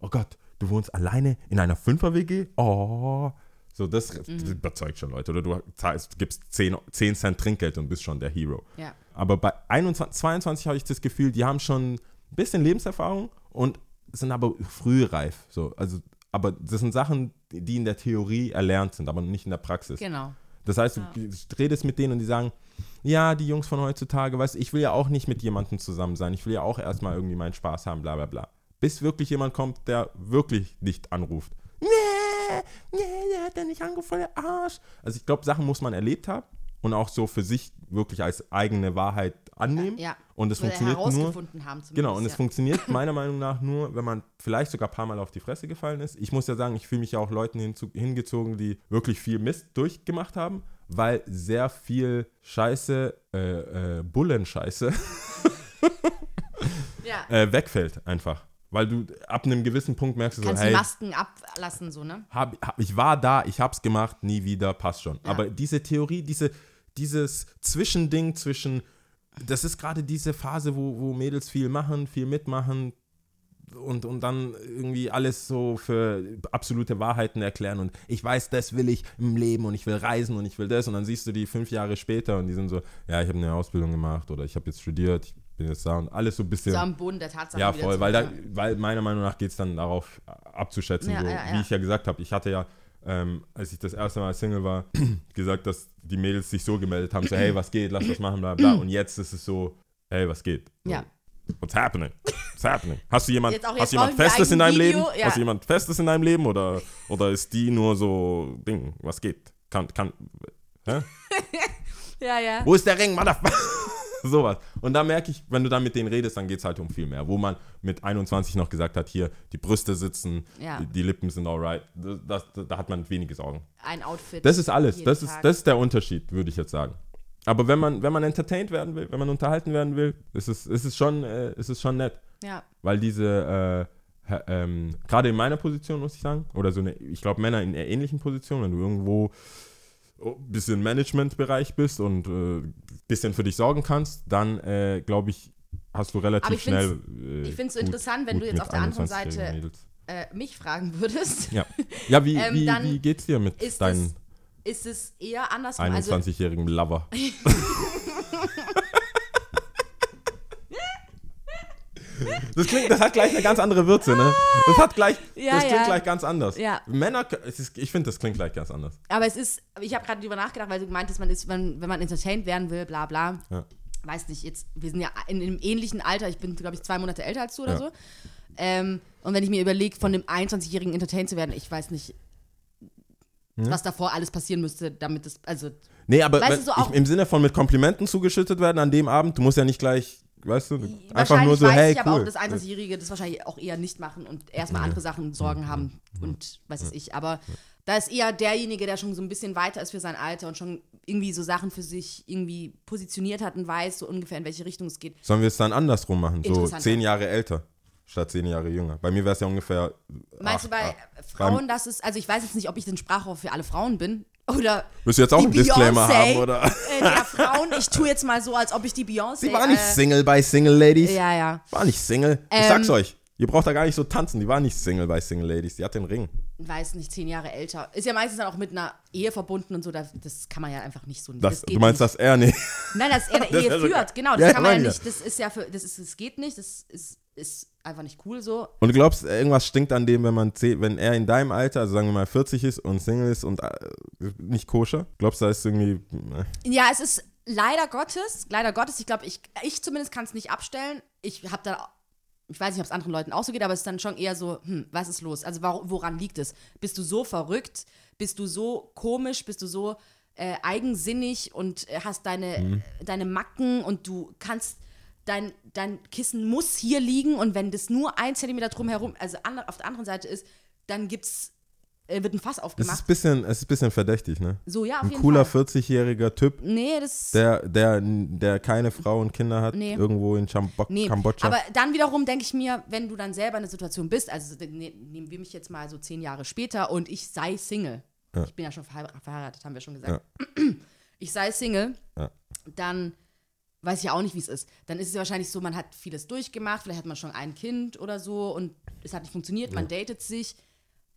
oh Gott, du wohnst alleine in einer Fünfer-WG? Oh. So, das, Mhm. das überzeugt schon Leute. Oder du zahlst, gibst 10, 10 Cent Trinkgeld und bist schon der Hero. ja. Aber bei 21, 22 habe ich das Gefühl, die haben schon ein bisschen Lebenserfahrung und sind aber frühreif. So, also, aber das sind Sachen, die in der Theorie erlernt sind, aber nicht in der Praxis. Genau. Das heißt, du redest mit denen und die sagen, ja, die Jungs von heutzutage, weißt ich will ja auch nicht mit jemandem zusammen sein. Ich will ja auch erstmal irgendwie meinen Spaß haben, bla bla bla. Bis wirklich jemand kommt, der wirklich nicht anruft. Nee, nee, der hat ja nicht angerufen, der Arsch. Also ich glaube, Sachen muss man erlebt haben und auch so für sich wirklich als eigene Wahrheit annehmen. Ja. Und es funktioniert nur. herausgefunden haben zumindest. Genau, und es ja. funktioniert meiner Meinung nach nur, wenn man vielleicht sogar ein paar Mal auf die Fresse gefallen ist. Ich muss ja sagen, ich fühle mich ja auch Leuten hingezogen, die wirklich viel Mist durchgemacht haben, weil sehr viel Scheiße, äh, äh, Bullenscheiße, Ja. äh, wegfällt einfach. Weil du ab einem gewissen Punkt merkst du so, Kannst hey, Masken ablassen, so, ne? hab, hab, ich war da, ich hab's gemacht, nie wieder, passt schon. Ja. Aber diese Theorie, diese, dieses Zwischending zwischen, das ist gerade diese Phase, wo, wo Mädels viel machen, viel mitmachen und, und dann irgendwie alles so für absolute Wahrheiten erklären und ich weiß, das will ich im Leben und ich will reisen und ich will das und dann siehst du die fünf Jahre später und die sind so, ja, ich habe eine Ausbildung gemacht oder ich habe jetzt studiert, ich bin jetzt da und alles so ein bisschen. So am Boden der Tatsachen. Ja, voll, weil, da, weil meiner Meinung nach geht es dann darauf abzuschätzen, Ja, so, ja, ja. wie ich ja gesagt habe. Ich hatte ja, ähm, als ich das erste Mal Single war, gesagt, dass die Mädels sich so gemeldet haben, so, hey, was geht, lass was machen, bla bla. Und jetzt ist es so, hey, was geht? So, Ja. What's happening? What's happening? Hast du jemand, Jetzt hast jetzt du jemand Festes in ein deinem Video, Leben? ja. Hast du jemand Festes in deinem Leben oder, oder ist die nur so, Ding, was geht? Kann, kann, hä? Ja, ja. Wo ist der Ring, Motherfucker? Sowas. Und da merke ich, wenn du dann mit denen redest, dann geht es halt um viel mehr. Wo man mit 21 noch gesagt hat, hier, die Brüste sitzen, Ja. die, die Lippen sind alright. Das, das, da hat man wenige Sorgen. Ein Outfit. Das ist alles. Das ist, das ist der Unterschied, würde ich jetzt sagen. Aber wenn man, wenn man entertained werden will, wenn man unterhalten werden will, ist es, ist es, schon, äh, ist es schon nett. Ja. Weil diese, äh, ähm, gerade in meiner Position, muss ich sagen, oder so eine, ich glaube, Männer in ähnlichen Positionen, wenn du irgendwo ein bisschen im Managementbereich bist und ein bisschen für dich sorgen kannst, dann äh, glaube ich, hast du relativ ich schnell. Äh, ich so gut- interessant, wenn du jetzt auf der anderen 21-jährigen Seite. Äh, mich fragen würdest, Ja, ja wie, Ähm, wie, wie geht's dir mit deinem ist es eher andersrum. Also, 21-jährigen Lover? Das, klingt, das hat gleich eine ganz andere Würze, ne? Das hat gleich, Ja, das klingt ja. gleich ganz anders. Ja. Männer, ist, ich finde, das klingt gleich ganz anders. aber es ist, ich habe gerade drüber nachgedacht, weil du meintest, man ist, wenn, wenn man entertained werden will, bla bla. Ja. Weiß nicht, jetzt, wir sind ja in einem ähnlichen Alter, ich bin, glaube ich, zwei Monate älter als du oder so. Ähm, und wenn ich mir überlege, von dem 21-Jährigen entertained zu werden, ich weiß nicht, was davor alles passieren müsste, damit es, also, Nee, aber Weißt du, so ich, im Sinne von mit Komplimenten zugeschüttet werden an dem Abend, du musst ja nicht gleich weißt du, einfach Wahrscheinlich nur so, weiß hey, ich aber cool. auch, dass 21-Jährige das wahrscheinlich auch eher nicht machen und erstmal andere Sachen Sorgen haben und was weiß ich. Aber da ist eher derjenige, der schon so ein bisschen weiter ist für sein Alter und schon irgendwie so Sachen für sich irgendwie positioniert hat und weiß so ungefähr, in welche Richtung es geht. Sollen wir es dann andersrum machen? So zehn Jahre älter statt zehn Jahre jünger. Bei mir wäre es ja ungefähr. Meinst du acht- bei acht- Frauen, dass es, also ich weiß jetzt nicht, ob ich den Sprachrohr für alle Frauen bin oder Willst du jetzt auch einen Disclaimer haben, oder? Äh, der Frauen. Ich tue jetzt mal so, als ob ich die Beyoncé. Sie war nicht äh, Single bei Single Ladies. Ja, ja. War nicht Single. ich Ähm, sag's euch. Ihr braucht da gar nicht so tanzen. Die war nicht Single bei Single Ladies. Die hat den Ring. Weiß nicht, zehn Jahre älter. Ist ja meistens dann auch mit einer Ehe verbunden und so. Das, das kann man ja einfach nicht so. Das, geht du meinst nicht. das er nicht? Nein, dass er eine Das Ehe führt. Genau, das Ja, kann man ja nicht. Das ist ja für. Das ist, das geht nicht. Das ist, ist einfach nicht cool so. Und du glaubst, irgendwas stinkt an dem, wenn man wenn er in deinem Alter, also sagen wir mal 40 ist und Single ist und äh, nicht koscher? Glaubst du, da ist irgendwie. äh, Ja, es ist leider Gottes, leider Gottes, ich glaube, ich, ich zumindest kann es nicht abstellen. Ich habe da, ich weiß nicht, ob es anderen Leuten auch so geht, aber es ist dann schon eher so, hm, was ist los? Also wor- woran liegt es? Bist du so verrückt? Bist du so komisch? Bist du so äh, eigensinnig und äh, hast deine, äh, deine Macken und du kannst, dein, dein Kissen muss hier liegen und wenn das nur ein Zentimeter drumherum, also an, auf der anderen Seite ist, dann gibt's, äh, wird ein Fass Es ist aufgemacht. ein bisschen, es ist ein bisschen verdächtig, ne? So, ja, auf Ein cooler Fall. 40-jähriger Typ, Nee, das der, der, der keine Frau und Kinder hat, Nee. irgendwo in Chambo Nee, Kambodscha. aber dann wiederum denke ich mir, wenn du dann selber in der Situation bist, also ne, nehmen wir mich jetzt mal so zehn Jahre später und ich sei Single. Ja. Ich bin ja schon verheir- verheiratet, haben wir schon gesagt. Ich sei Single, Ja. dann weiß ich ja auch nicht, wie es ist. Dann ist es ja wahrscheinlich so, man hat vieles durchgemacht, vielleicht hat man schon ein Kind oder so und es hat nicht funktioniert, man datet sich,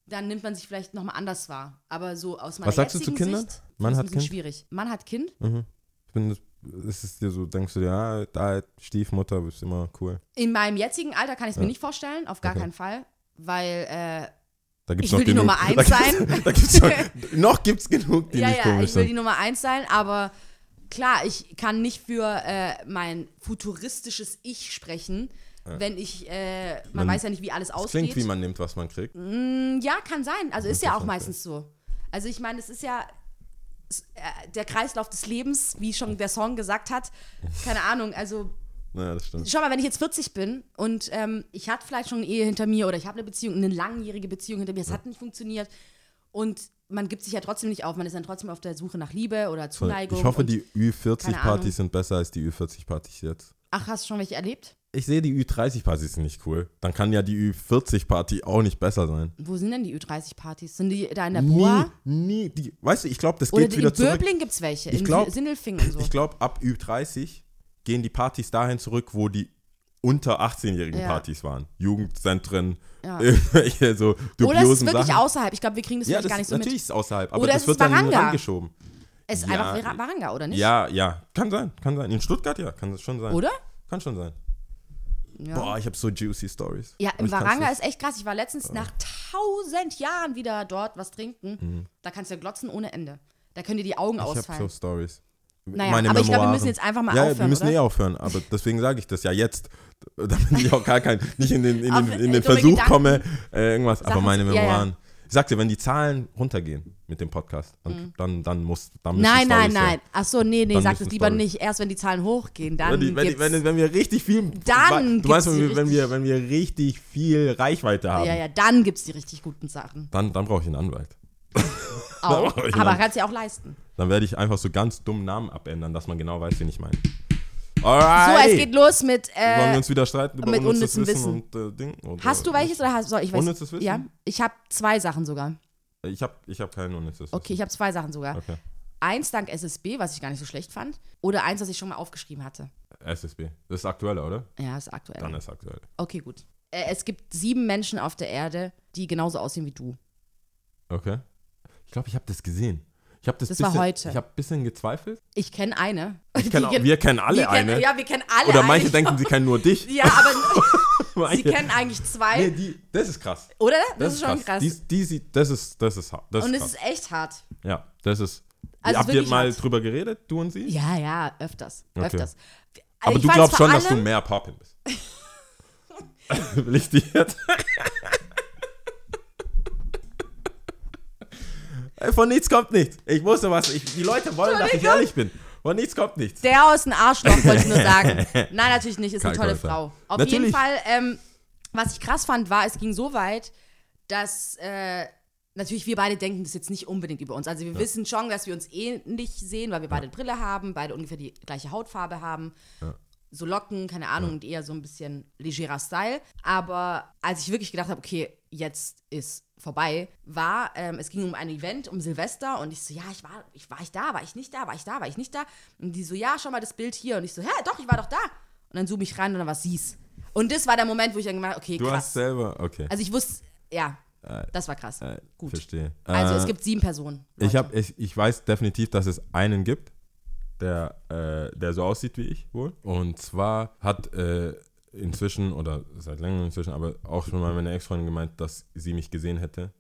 dann nimmt man sich vielleicht nochmal anders wahr. Aber so aus meiner Was sagst du zu jetzigen Kindern? Sicht, es hat ein bisschen Kind? schwierig. Mann hat Kind? Ich bin, ist es dir so, denkst du dir, ja, da Stiefmutter ist immer cool. In meinem jetzigen Alter kann ich es mir Ja. nicht vorstellen, auf gar Okay. keinen Fall, weil äh, Da gibt's Ich noch will die genug. Nummer eins da gibt's, sein. Da gibt's noch, noch gibt's genug, die ja, nicht ja, komisch ich will die sind. Nummer eins sein, aber klar, ich kann nicht für äh, mein futuristisches Ich sprechen, wenn ich, äh, man, Man- weiß ja nicht, wie alles Es aussieht. klingt, wie man nimmt, was man kriegt. ja, kann sein. Also ist ja auch meistens so. Also ich meine, es ist ja äh, der Kreislauf des Lebens, wie schon der Song gesagt hat. Keine Ahnung, also Naja, das stimmt. schau mal, wenn ich jetzt 40 bin und ähm, ich hatte vielleicht schon eine Ehe hinter mir oder ich habe eine Beziehung, eine langjährige Beziehung hinter mir, es hat nicht funktioniert und man gibt sich ja trotzdem nicht auf, man ist dann trotzdem auf der Suche nach Liebe oder Zuneigung. Ich hoffe, die keine Ahnung. Ü40-Partys sind besser als die Ü40-Partys jetzt. Ach, hast du schon welche erlebt? Ich sehe die Ü30-Partys nicht cool. Dann kann ja die Ü40-Party auch nicht besser sein. Wo sind denn die Ü30-Partys? Sind die da in der Boa? Nie, nie. Die, weißt du, ich glaube, das Oder geht in wieder zurück. Böbling gibt es welche, Ich in glaub- Sindelfingen und so. Ich glaube, ab Ü30 gehen die Partys dahin zurück, wo die unter 18-jährigen Ja. Partys waren. Jugendzentren, Ja. irgendwelche so Oder es ist dubiosen wirklich Sachen. außerhalb. Ich glaube, wir kriegen das ja, wirklich das gar nicht so natürlich mit. ist es außerhalb, aber Oder das es wird ist dann rangeschoben. Es ist Ja. einfach Waranga, oder nicht? Ja, ja, kann sein, kann sein. In Stuttgart ja, kann das schon sein. Oder? Kann schon sein. Ja. Boah, ich habe so juicy Stories. Ja, im ich Waranga ist echt krass. Ich war letztens nach tausend Jahren wieder dort was trinken. Mhm. Da kannst du ja glotzen ohne Ende. Da können dir die Augen Ich habe ausfallen. so Stories. Naja, Meine aber ich glaube, wir Memoiren. müssen jetzt einfach mal ja, aufhören, wir müssen oder? eh aufhören, aber deswegen sage ich das ja jetzt, damit ich auch gar kein, nicht in den, in den, in den Versuch Gedanken. komme, äh, irgendwas, aber Sachen meine zu- ja, ja. Memoiren. Ich sag dir, wenn die Zahlen runtergehen mit dem Podcast, dann, dann, dann muss, dann Mhm. Nein, nein, Storys her. nein. Ach so, nee, nee, Dann sag das lieber Storys. nicht. Erst wenn die Zahlen hochgehen, dann Wenn, die, wenn, wenn, wenn wir richtig viel, Dann du meinst, gibt's wenn wir, wenn, wir, wenn wir richtig viel Reichweite haben, ja, ja, dann gibt's die richtig guten Sachen. dann, dann brauche ich einen Anwalt. Auch. aber dann. kannst du ja auch leisten. Dann werde ich einfach so ganz dumm Namen abändern, dass man genau weiß, wen ich meine. So, Alright. es geht los mit. Wollen wir Äh, uns wieder streiten über mit unnützes unnützem Wissen, und äh, Ding? Oder hast du welches oder hast soll ich weiß? Unnützes Wissen? Ja, ich habe zwei Sachen sogar. Ich habe ich hab kein unnützes Okay, ich habe zwei Sachen sogar. Wissen. Okay. Eins dank SSB, was ich gar nicht so schlecht fand. Oder eins, das ich schon mal aufgeschrieben hatte. SSB. Das ist aktueller, oder? Ja, ist aktuell. Dann ist aktuell. Okay, gut. Äh, es gibt sieben Menschen auf der Erde, die genauso aussehen wie du. Okay. Ich glaube, ich habe das gesehen. Ich habe das, Das bisschen, war heute. Ich habe ein bisschen gezweifelt. Ich kenne eine. Ich kenn, Die auch- wir kennen alle wir kennen, eine. Ja, wir kennen alle Oder eine. manche denken, sie kennen nur dich. Ja, aber sie kennen eigentlich zwei. Nee, die, das ist krass. oder? Das, ist schon krass. Die, die, sieht- das ist, das ist, hart. das Und ist es krass. ist echt hart. Ja, das ist. Also habt ihr mal hart. drüber geredet, du und sie? Ja, ja, öfters. Okay. Öfters. Aber Ich du glaubst schon, dass du mehr Poppin bist. Will ich dir jetzt? Ey, Von nichts kommt nichts. Ich wusste was. Ich, die Leute wollen, dass ich ehrlich bin. Von nichts kommt nichts. Der aus dem Arschloch, wollte ich nur sagen. Nein, natürlich nicht, ist eine Kann tolle. Frau. Auf Natürlich. jeden Fall, ähm, was ich krass fand, war, es ging so weit, dass äh, natürlich wir beide denken das jetzt nicht unbedingt über uns. Also wir wissen schon, dass wir uns ähnlich sehen, weil wir beide Brille haben, beide ungefähr die gleiche Hautfarbe haben. So Locken, keine Ahnung, und eher so ein bisschen legerer Style. Aber als ich wirklich gedacht habe, okay, jetzt ist vorbei, war, ähm, es ging um ein Event, um Silvester und ich so, ja, ich war, ich war ich da, war ich nicht da, war ich da, war ich nicht da? Und die so, ja, schau mal das Bild hier. Und ich so, hä, doch, ich war doch da. Und dann zoome ich rein und dann war sie's. Und das war der Moment, wo ich dann gemacht habe, okay, Du hast krass. selber, okay. Also ich wusste, ja, das war krass. Äh, Gut. Verstehe. Also Äh, es gibt sieben Personen. Ich, hab, ich, ich weiß definitiv, dass es einen gibt, der, äh, der so aussieht wie ich wohl. Und zwar hat äh, inzwischen, oder seit längerem inzwischen, aber auch schon mal meine Ex-Freundin gemeint, dass sie mich gesehen hätte.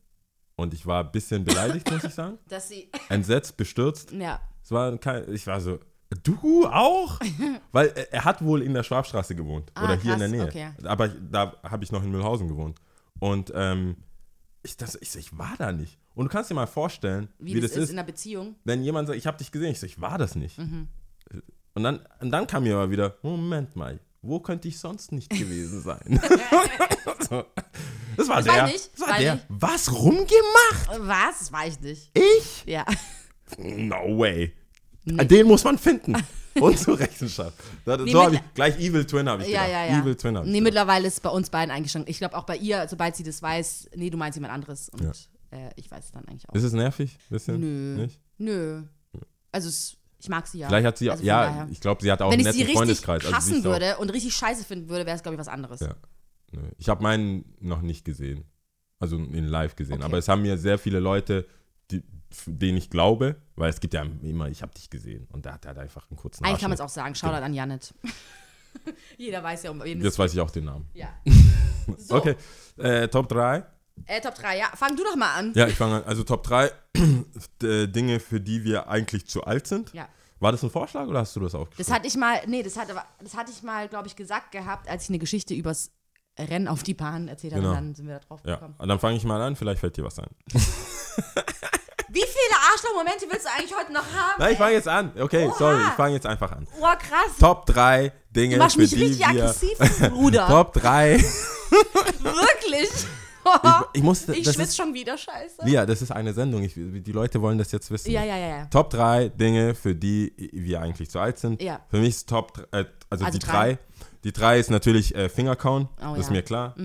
Und ich war ein bisschen beleidigt, muss ich sagen. Dass sie, Entsetzt, bestürzt. ja. Es war kein, ich war so, du auch? Weil er, er hat wohl in der Schwabstraße gewohnt. Ah, oder hier in der krass, Nähe. okay. Aber da habe ich noch in Mühlhausen gewohnt. Und ähm, ich, das, ich, so, ich war da nicht. Und du kannst dir mal vorstellen, Wie, das, ist in einer Beziehung. wenn jemand sagt, ich habe dich gesehen, ich so, ich war das nicht. Mhm. Und, dann, und dann kam mir aber wieder, Moment mal, wo könnte ich sonst nicht gewesen sein? so. Das war Das war der. nicht, das war war der. nicht. Was rumgemacht? Was? Das war ich nicht. Ich? Ja. No way. Den muss man finden. Und zur Rechenschaft. Da, Nee, so habe ich, gleich Evil Twin habe ich Ja, gedacht. ja, ja. Evil Twin habe ich Nee, mittlerweile ist es bei uns beiden eingeschränkt. Ich glaube auch bei ihr, sobald sie das weiß, nee, du meinst jemand anderes. Und Ja. äh, ich weiß es dann eigentlich auch. Ist es nervig? Bisschen? Nö. Nicht? Nö. Also es, ich mag sie ja. Vielleicht hat sie, Also ja, daher. ich glaube, sie hat auch Wenn einen ich sie netten richtig Freundeskreis. Also sie hassen ist auch- würde und richtig scheiße finden würde, wäre es, glaube ich, was anderes. Ja. Ich habe meinen noch nicht gesehen. Also in live gesehen. Okay. Aber es haben mir sehr viele Leute, die, denen ich glaube, weil es gibt ja immer, ich habe dich gesehen. Und der hat halt einfach einen kurzen Eigentlich kann man es auch sagen. Shoutout an Janet. Jeder weiß ja, um wen es Jetzt weiß ich auch den Namen. Ja. So, Okay, äh, Top 3. äh, Top 3, ja. Fang du doch mal an. Ja, ich fange an. Also Top 3 äh, Dinge, für die wir eigentlich zu alt sind. Ja. War das ein Vorschlag oder hast du das aufgeschrieben? Das hatte ich mal, nee, das, hat, aber- das hatte ich mal, glaube ich, gesagt gehabt, als ich eine Geschichte übers Rennen auf die Bahn erzählt habe. Genau. Und dann sind wir da drauf ja, gekommen. und dann fange ich mal an, vielleicht fällt dir was ein. Wie viele Arschloch-Momente willst du eigentlich heute noch haben? Nein, ich fange jetzt an. Okay, Oha. sorry, ich fange jetzt einfach an. Oh, krass. Top 3 Dinge, du machst mich richtig aggressiv, Bruder. Top 3. Wirklich. Ich, ich musste, ich schwitze ist, schon wieder, scheiße. Lia, das ist eine Sendung. Ich, die Leute wollen das jetzt wissen. Ja, ja, ja, ja. Top 3 Dinge, für die wir eigentlich zu alt sind. Ja. Für mich ist Top, äh, also, Also die drei. 3. Die 3 ist natürlich äh, Fingerkauen. Oh, das ist ja. mir klar.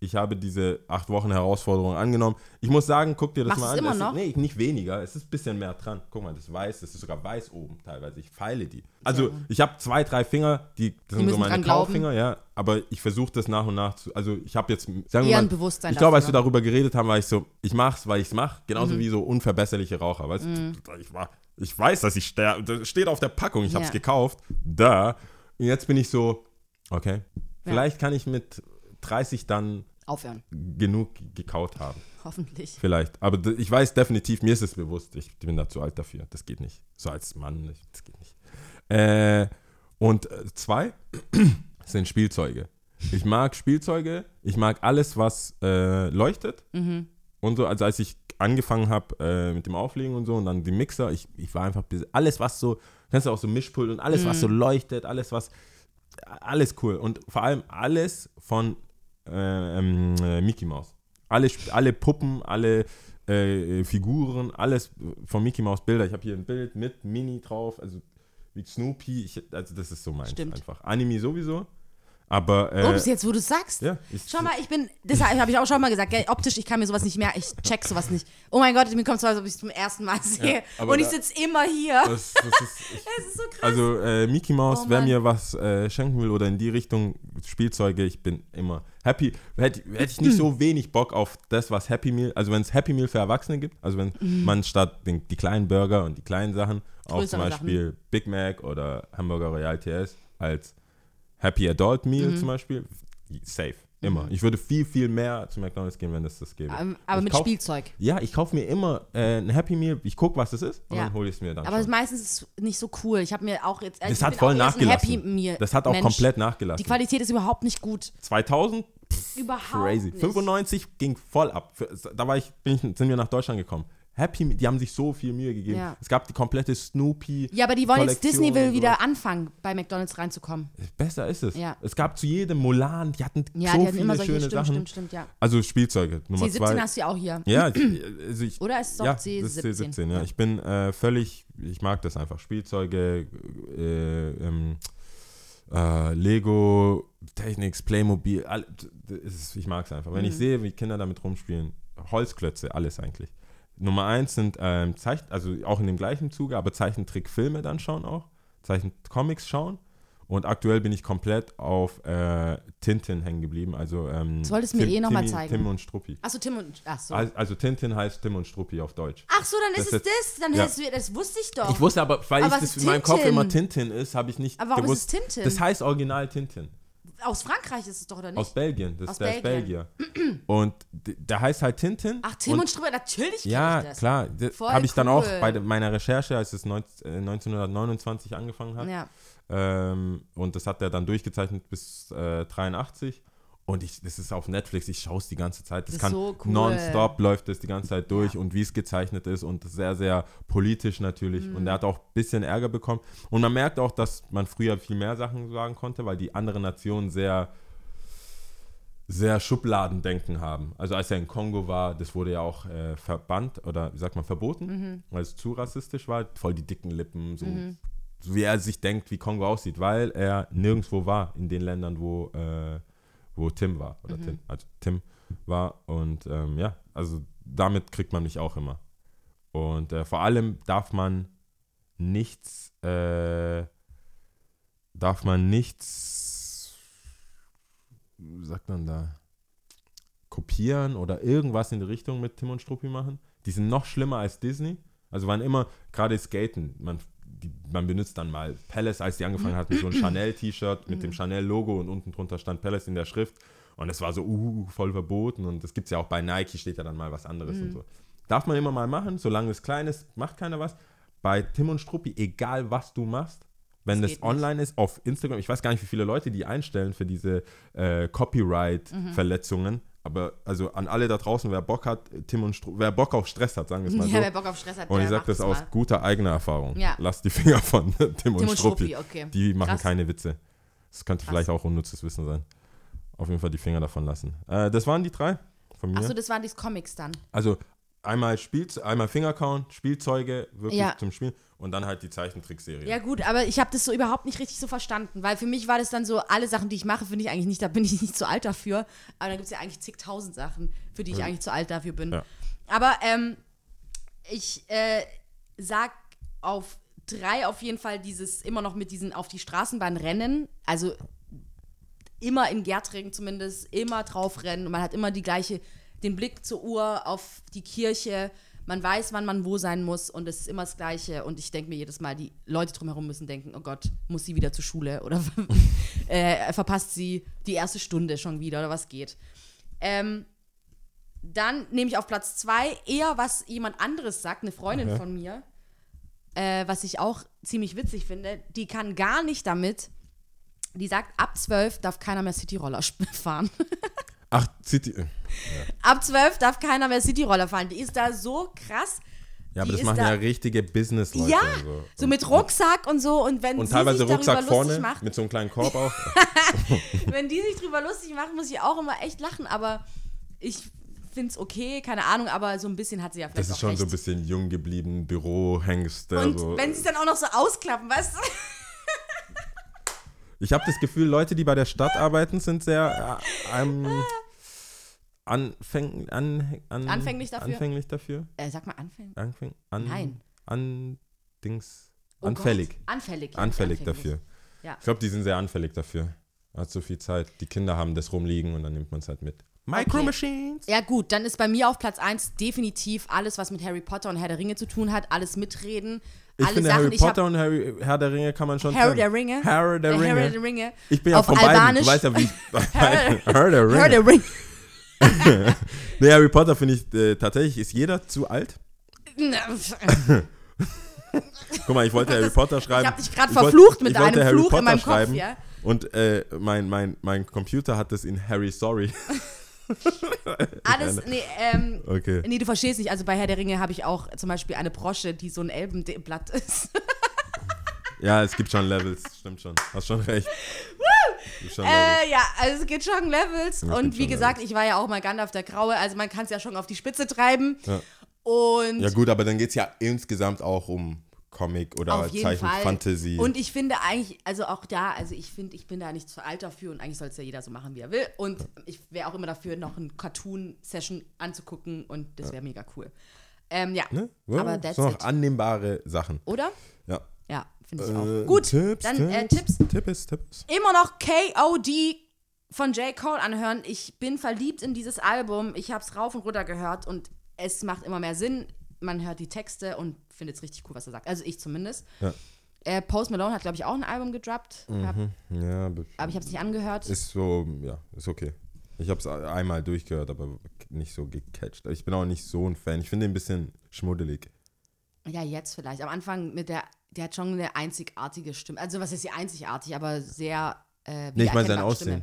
Ich habe diese 8 Wochen Herausforderung angenommen. Ich muss sagen, guck dir das Machst mal an. es immer Es noch? Ist, nee, nicht weniger. Es ist ein bisschen mehr dran. Guck mal, das ist weiß, das ist sogar weiß oben teilweise. Ich feile die. Also ich habe zwei, drei Finger, die, das sind so meine. Kaufinger, ja. Aber ich versuche das nach und nach zu. Also ich habe jetzt, sagen wir mal, ein Bewusstsein ich glaube, als wir darüber geredet haben, war ich so, ich mach's, weil ich's mach. Genauso Mhm. wie so unverbesserliche Raucher. Weißt du, ich, war, ich weiß, dass ich sterbe. Das steht auf der Packung, ich Ja. gekauft. Da. Und jetzt bin ich so, okay. Vielleicht kann ich mit 30 dann Aufhören. genug gekaut haben. Hoffentlich. Vielleicht. Aber ich weiß definitiv, mir ist es bewusst, ich bin da zu alt dafür. Das geht nicht. So als Mann, das geht nicht. Äh, und äh, zwei sind Spielzeuge. Ich mag Spielzeuge, ich mag alles, was äh, leuchtet. Und so, also als ich angefangen habe äh, mit dem Auflegen und so und dann die Mixer, ich, ich war einfach alles, was so, kennst du auch so Mischpult und alles, was so leuchtet, alles, was, alles cool. Und vor allem alles von äh, äh, Mickey Mouse. Alle, alle Puppen, alle äh, Figuren, alles von Mickey Mouse Bilder. Ich habe hier ein Bild mit Mini drauf, also wie Snoopy. Ich, also das ist so meins Stimmt. einfach. Anime sowieso, aber äh, Ups, jetzt wo du sagst. ja, ich, Schau mal, ich bin, deshalb habe ich auch schon mal gesagt, gell, optisch, ich kann mir sowas nicht mehr, ich check sowas nicht. Oh mein Gott, mir kommt so, als ob ich es zum ersten Mal sehe. aber und ich sitze immer hier. das, das ist, Es ist so krass. Also äh, Mickey Mouse, Oh wer mir was äh, schenken will oder in die Richtung Spielzeuge, ich bin immer happy. Hätte, hätte ich nicht so wenig Bock auf das, was Happy Meal, also wenn es Happy Meal für Erwachsene gibt, also wenn man statt den, die kleinen Burger und die kleinen Sachen auch zum Beispiel Big Mac oder Hamburger Royal TS als Happy Adult Meal Mhm. zum Beispiel, safe, immer. Ich würde viel, viel mehr zu McDonalds gehen, wenn es das gäbe. Ähm, aber Ich mit kauf- Spielzeug. Ja, ich kaufe mir immer äh, ein Happy Meal, ich gucke, was das ist und Ja. dann hole ich es mir dann Aber schon. meistens ist es nicht so cool. Ich habe mir auch jetzt. Das hat voll nachgelassen. Happy Meal Das hat auch Mensch. komplett nachgelassen. Die Qualität ist überhaupt nicht gut. 2000 Überhaupt crazy. nicht. 95 ging voll ab. Da war ich, bin ich, sind wir nach Deutschland gekommen. Happy, die haben sich so viel Mühe gegeben. Ja. Es gab die komplette Snoopy. Ja, aber die wollen jetzt, Disney will wieder anfangen, bei McDonalds reinzukommen. Besser ist es. Ja. Es gab zu jedem Mulan, die hatten Ja, so die hatten viele immer solche, schöne stimmt, Sachen. stimmt, stimmt, ja. Also Spielzeuge, Nummer C17 zwei. hast du ja auch hier. Ja, ich, also ich, Oder ist es doch ja, C17? das ist C17, ja. Ich bin äh, völlig, ich mag das einfach. Spielzeuge, äh, ähm, äh, Lego, Technics, Playmobil, all, ist, ich mag es einfach. Wenn ich Mhm. sehe, wie Kinder damit rumspielen, Holzklötze, alles eigentlich. Nummer eins sind ähm, Zeichen, also auch in dem gleichen Zuge, aber Zeichentrickfilme dann schauen auch, Zeichencomics schauen. Und aktuell bin ich komplett auf äh, Tintin hängen geblieben. Also ähm, Das wolltest du mir Tim- eh noch mal Timmy- zeigen. Tim und Struppi. Achso, Tim und. Achso. Also, also Tintin heißt Tim und Struppi auf Deutsch. Ach so, dann ist Das es das. Dann ja. du, das wusste ich doch. Ich wusste aber, weil Aber das ist in meinem Kopf immer Tintin ist, habe ich nicht Aber warum gewusst. ist es Tintin? Das heißt original Tintin. Aus Frankreich ist es doch, oder nicht? Aus Belgien. Das, Aus der ist Belgien. Belgier. Und d- der heißt halt Tintin. Ach, Tim und, und Struppi, natürlich kenn Ja, ich das. klar. Habe ich dann auch cool. bei meiner Recherche, als es 19, äh, 1929 angefangen hat. Ja. Ähm, und das hat er dann durchgezeichnet bis äh, 83. Und ich, das ist auf Netflix, ich schaue es die ganze Zeit. Das, Das kann so cool. nonstop läuft es die ganze Zeit durch Ja. und wie es gezeichnet ist und sehr, sehr politisch natürlich. Und Mhm. er hat auch ein bisschen Ärger bekommen. Und man merkt auch, dass man früher viel mehr Sachen sagen konnte, weil die anderen Nationen sehr, sehr Schubladendenken haben. Also als er in Kongo war, das wurde ja auch äh, verbannt oder wie sagt man, verboten, Mhm. weil es zu rassistisch war. Voll die dicken Lippen, so, so wie er sich denkt, wie Kongo aussieht, weil er nirgendwo war in den Ländern, wo, äh, wo Tim war. Oder Mhm. Tim, also Tim war. Und ähm, ja, also damit kriegt man mich auch immer. Und äh, vor allem darf man nichts, äh, darf man nichts, wie sagt man da, kopieren oder irgendwas in die Richtung mit Tim und Struppi machen. Die sind noch schlimmer als Disney. Also waren immer, gerade Skaten, man, die, man benutzt dann mal Palace, als die angefangen hatten, so ein Chanel-T-Shirt mit dem Chanel-Logo und unten drunter stand Palace in der Schrift. Und es war so, uh, voll verboten. Und das gibt es ja auch bei Nike, steht ja dann mal was anderes und so. Darf man immer mal machen, solange es klein ist, macht keiner was. Bei Tim und Struppi, egal was du machst, wenn Das das geht nicht. online ist, auf Instagram, ich weiß gar nicht, wie viele Leute die einstellen für diese äh, Copyright-Verletzungen. Aber also an alle da draußen, wer Bock hat, Tim und Stru wer Bock auf Stress hat, sagen wir es mal Ja, so. wer Bock auf Stress hat, Und ich sage das aus mal. guter eigener Erfahrung. Ja. Lasst die Finger von Tim, und Tim und Struppi. Struppi, okay. Die machen Krass. keine Witze. Das könnte Krass. vielleicht auch unnützes Wissen sein. Auf jeden Fall die Finger davon lassen. Äh, das waren die drei von mir. Achso, das waren die Comics dann. Also einmal Spielze einmal Fingercount, Spielzeuge wirklich Ja. zum Spielen und dann halt die Zeichentrickserie. Ja gut, aber ich habe das so überhaupt nicht richtig so verstanden, weil für mich war das dann so, alle Sachen, die ich mache, finde ich eigentlich nicht, da bin ich nicht zu alt dafür. Aber da gibt es ja eigentlich zigtausend Sachen, für die ich Ja. eigentlich zu alt dafür bin. Ja. Aber ähm, ich äh, sag auf drei auf jeden Fall dieses, immer noch mit diesen auf die Straßenbahn rennen, also immer in Gärtringen zumindest, immer drauf rennen und man hat immer die gleiche, den Blick zur Uhr auf die Kirche, man weiß, wann man wo sein muss und es ist immer das Gleiche und ich denke mir jedes Mal, die Leute drumherum müssen denken, oh Gott, muss sie wieder zur Schule oder äh, verpasst sie die erste Stunde schon wieder oder was geht. Ähm, dann nehme ich auf Platz zwei eher, was jemand anderes sagt, eine Freundin Okay. von mir, äh, was ich auch ziemlich witzig finde, die kann gar nicht damit, die sagt, ab 12 darf keiner mehr Cityroller fahren. Ach, City. ab 12 darf keiner mehr Cityroller fahren. Die ist da so krass. Ja, aber Die das machen da- ja richtige Business-Leute. Ja, und so. So mit Rucksack und so. Und wenn Und sie teilweise sich Rucksack vorne macht, mit so einem kleinen Korb auch. wenn die sich drüber lustig macht, muss ich auch immer echt lachen. Aber ich finde es okay, keine Ahnung, aber so ein bisschen hat sie ja vielleicht Das ist schon recht. so ein bisschen jung geblieben, Bürohengste. Und so. wenn sie es dann auch noch so ausklappen, weißt du? Ich habe das Gefühl, Leute, die bei der Stadt arbeiten, sind sehr äh, ähm, anfäng, an, an, Anfänglich dafür? Anfänglich dafür. Äh, sag mal Anfänger. Anfäng, an, Nein. An, Dings, Oh anfällig. Gott. Anfällig. ja, Anfällig dafür. Ja. Ich glaube, die sind sehr anfällig dafür. Man hat so viel Zeit. Die Kinder haben das rumliegen und dann nimmt man es halt mit. Micro Machines. Ja, gut, dann ist bei mir auf Platz 1 definitiv alles, was mit Harry Potter und Herr der Ringe zu tun hat, alles mitreden. Ich alle finde, Sachen, Harry ich Potter und Harry, Herr der Ringe kann man schon Harry trennen. der Ringe. Harry der Ringe. Harry der Ringe. Ich bin ja Auf von beiden. Albanisch. Du weißt ja, wie ich. Harry der Ringe. Harry der Ringe. Nee, Harry Potter finde ich äh, tatsächlich, ist jeder zu alt. Guck mal, ich wollte Harry Potter schreiben. hab dich grad Ich wollte- verflucht mit ich einem Harry Fluch in Potter meinem Kopf, schreiben ja? Und äh, mein, mein, mein Computer hat das in Harry Sorry. Alles, nee, ähm, Okay. nee, du verstehst nicht. Also bei Herr der Ringe habe ich auch zum Beispiel eine Brosche, die so ein Elbenblatt ist. Ja, es gibt schon Levels, stimmt schon. Hast schon recht. Gibt schon. Äh, ja, also es geht schon Levels. Ja, und gibt wie gesagt, Levels. ich war ja auch mal Gandalf der Graue, also man kann es ja schon auf die Spitze treiben. Ja. Und Ja gut, aber dann geht es ja insgesamt auch um Comic oder Zeichen Fall. Fantasy. Und ich finde eigentlich, also auch da, also ich finde, ich bin da nicht zu alt dafür und eigentlich soll es ja jeder so machen, wie er will. Und ich wäre auch immer dafür, noch eine Cartoon-Session anzugucken und das wäre mega cool. Ähm, ja, ne? ja, aber das sind noch annehmbare Sachen. Oder? Ja. Ja, finde ich Äh, auch. Gut, Tipps, dann äh, Tipps, Tipps. Tipps, Tipps. immer noch KOD von J. Cole anhören. Ich bin verliebt in dieses Album. Ich habe es rauf und runter gehört und es macht immer mehr Sinn. Man hört die Texte und findet es richtig cool, was er sagt. Also ich zumindest. Ja. Äh, Post Malone hat, glaube ich, auch ein Album gedroppt. Hab, Ja, aber ich habe es nicht angehört. ist so, ja, ist okay. Ich habe es einmal durchgehört, aber nicht so gecatcht. Ich bin auch nicht so ein Fan. Ich finde ihn ein bisschen schmuddelig. ja, jetzt vielleicht. Am Anfang mit der, der hat schon eine einzigartige Stimme. Also was ist die einzigartig, aber sehr äh, Nee, ich meine sein Aussehen. Stimme.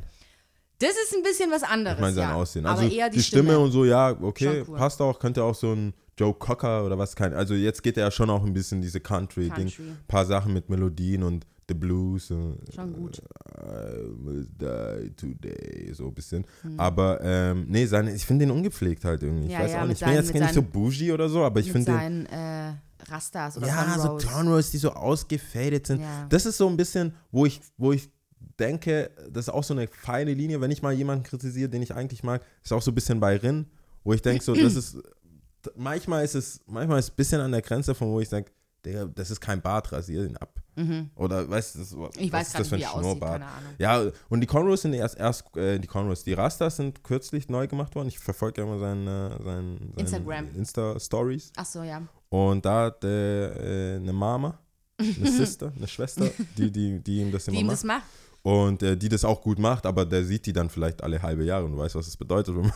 Das ist ein bisschen was anderes. Ich meine sein ja. Aussehen. Aber Also eher die, Stimme. und so, ja, okay, cool. passt auch. Könnte auch so ein Joe Cocker oder was kein. Also jetzt geht er ja schon auch ein bisschen diese Country-Ding. Country. paar Sachen mit Melodien und The Blues. und, Schon gut. I will die today, so ein bisschen. Hm. Aber ähm, nee, seine, ich finde den ungepflegt halt irgendwie. Ich Ja, weiß ja, auch nicht. Ich bin seinen- jetzt nicht so seinen- bougie oder so, aber ich finde den. seinen äh, Rastas oder Ja, so Cornrows. Cornrows, die so ausgefadet sind. Ja. Das ist so ein bisschen, wo ich, wo ich denke, das ist auch so eine feine Linie, wenn ich mal jemanden kritisiere, den ich eigentlich mag, ist auch so ein bisschen bei Rin, wo ich denke, so, das ist, manchmal ist es, manchmal ist es ein bisschen an der Grenze, von wo ich denke, Digga, das ist kein Bart, rasier ihn ab. Oder weißt du, das, was Mhm. Ich weiß ist das für ein wie aussieht, Schnurrbart? keine Ahnung. Ja, und die Cornrows sind erst, erst äh, die Cornrows, die Rastas sind kürzlich neu gemacht worden. Ich verfolge ja immer seine, seine, seine Instagram. Insta-Stories. Ach so, ja. Und da hat er äh, eine Mama, eine Sister, eine Schwester, die, die, die ihm das immer ihm macht. das macht. Und äh, die das auch gut macht, aber der sieht die dann vielleicht alle halbe Jahre und du weißt, was das bedeutet, wenn man,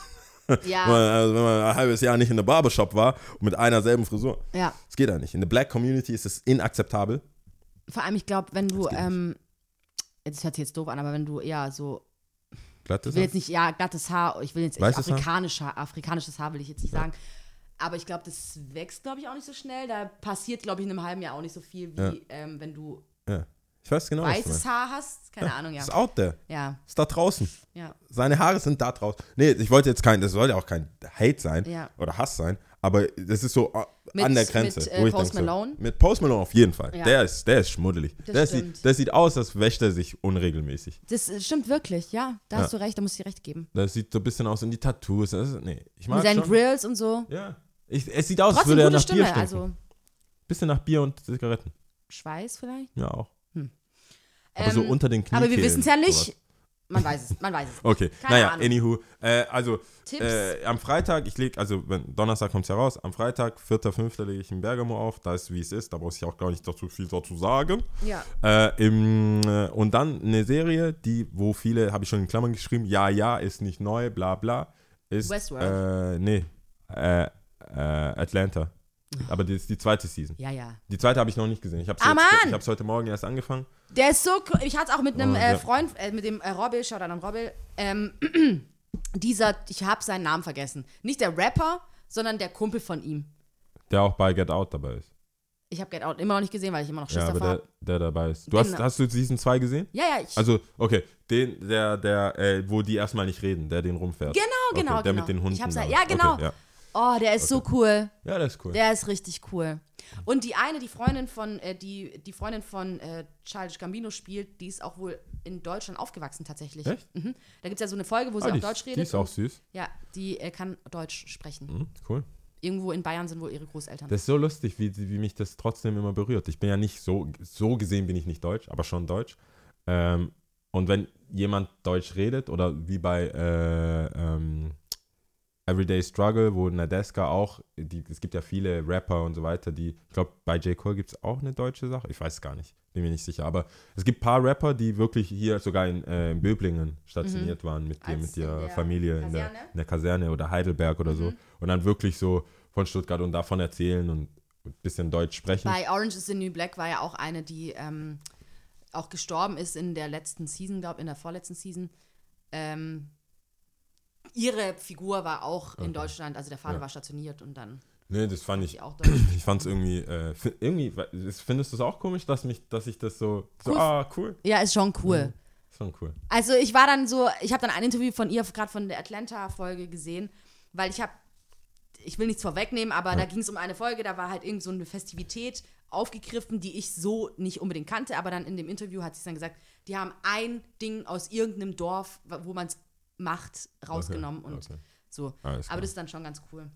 Ja, wenn man, also wenn man ein halbes Jahr nicht in der Barbershop war und mit einer selben Frisur. ja. Das geht ja nicht. In der Black Community ist es inakzeptabel. Vor allem, ich glaube, wenn du, Das ähm, das hört sich jetzt doof an, aber wenn du eher so, Glatt ich ist will jetzt nicht, ja, glattes Haar, ich will jetzt Weißes Haar? afrikanisch Haar, afrikanisches Haar will ich jetzt nicht sagen. Aber ich glaube, das wächst, glaube ich, auch nicht so schnell. Da passiert, glaube ich, in einem halben Jahr auch nicht so viel, wie Ja. ähm, wenn du Ja. Ich weiß genau, weißes. Haar hast. Keine Ahnung, ja. Ist out there. Ja, Ist da draußen. ja. Seine Haare sind da draußen. Nee, ich wollte jetzt kein, das soll ja auch kein Hate sein Ja. oder Hass sein, aber das ist so äh, Mit- an der Grenze. mit, äh, Post Malone? So, mit Post Malone auf jeden Fall. Ja. Der, ist, der ist schmuddelig. Das Der stimmt. sieht, der sieht aus, als wäscht er sich unregelmäßig. Das äh, stimmt wirklich, ja. Da Ja. hast du recht, da muss ich dir recht geben. Das sieht so ein bisschen aus in die Tattoos. Das ist, nee, ich mag Mit seinen schon. Grills und so. Ja. Ich, es sieht aus, als würde er nach Stimme, Bier stinken. also Bisschen nach Bier und Zigaretten. Schweiß vielleicht. Ja, auch. Aber so Ähm, unter den Knie. Aber wir wissen es ja nicht. Man weiß es, man weiß es. Okay, Keine naja, Ahnung. anywho. Äh, also, äh, am Freitag, ich lege, also wenn, Donnerstag kommt es ja raus, am Freitag, 4.5. lege ich in Bergamo auf, da ist wie es ist, da muss ich auch gar nicht dazu viel dazu sagen. Ja. Äh, im, äh, und dann eine Serie, die, wo viele, habe ich schon in Klammern geschrieben, ja, ja, ist nicht neu, bla bla, ist, Westworld. äh, nee, äh, äh, Atlanta. Aber das ist die zweite Season. Ja, ja. Die zweite habe ich noch nicht gesehen. Ich habe Ah, heute Morgen erst angefangen. Der ist so cool. Ich hatte es auch mit einem Oh, äh, ja. Freund, äh, mit dem äh, Robbil, schaut an Robbil. Ähm, dieser, ich habe seinen Namen vergessen. Nicht der Rapper, sondern der Kumpel von ihm. Der auch bei Get Out dabei ist. Ich habe Get Out immer noch nicht gesehen, weil ich immer noch Schiss Ja, aber davor der, der dabei ist. Du hast, Genau. hast du Season 2 gesehen? Ja, ja, ich. Also, okay, den, der, der, äh, wo die erstmal nicht reden, der den rumfährt. genau, Okay, genau, der genau. mit den Hunden. Ich hab's da. ja, genau. Okay, ja. Oh, der ist so cool. ja, der ist cool. Der ist richtig cool. Und die eine, die Freundin von, äh, die, die Freundin von äh, Childish Gambino spielt, die ist auch wohl in Deutschland aufgewachsen tatsächlich. Echt? Mhm. Da gibt es ja so eine Folge, wo sie Ah, auch die, Deutsch redet. die ist auch und- süß. Ja, die äh, kann Deutsch sprechen. Mhm, cool. Irgendwo in Bayern sind wohl ihre Großeltern. Das ist so lustig, wie, wie mich das trotzdem immer berührt. Ich bin ja nicht so, so gesehen bin ich nicht deutsch, aber schon deutsch. Ähm, und wenn jemand Deutsch redet oder wie bei äh, ähm, Everyday Struggle, wo Nadeska auch, die, es gibt ja viele Rapper und so weiter, die, ich glaube, bei J. Cole gibt es auch eine deutsche Sache. Ich weiß gar nicht, bin mir nicht sicher. Aber es gibt ein paar Rapper, die wirklich hier sogar in, äh, in Böblingen stationiert waren mit, dir, Mhm. Mit ihrer der Familie in der, Kaserne? Mhm. in der Kaserne oder Heidelberg oder so. Und dann wirklich so von Stuttgart und davon erzählen und ein bisschen Deutsch sprechen. Bei Orange is the New Black war ja auch eine, die ähm, auch gestorben ist in der letzten Season, glaube in der vorletzten Season. Ähm, ihre Figur war auch in Okay. Deutschland, also der Vater Ja. war stationiert und dann Nee, das fand ich. Deutsch. Ich fand es irgendwie, äh, irgendwie, findest du es auch komisch, dass mich, dass ich das so, so Cool. ah, cool. ja, ist schon cool. Schon cool. Also ich war dann so, ich habe dann ein Interview von ihr gerade von der Atlanta-Folge gesehen, weil ich habe, ich will nichts vorwegnehmen, aber da ging es um eine Folge, da war halt irgend so eine Festivität aufgegriffen, die ich so nicht unbedingt kannte, aber dann in dem Interview hat sie dann gesagt, die haben ein Ding aus irgendeinem Dorf, wo man es macht, rausgenommen und okay. so. Aber das ist dann schon ganz cool.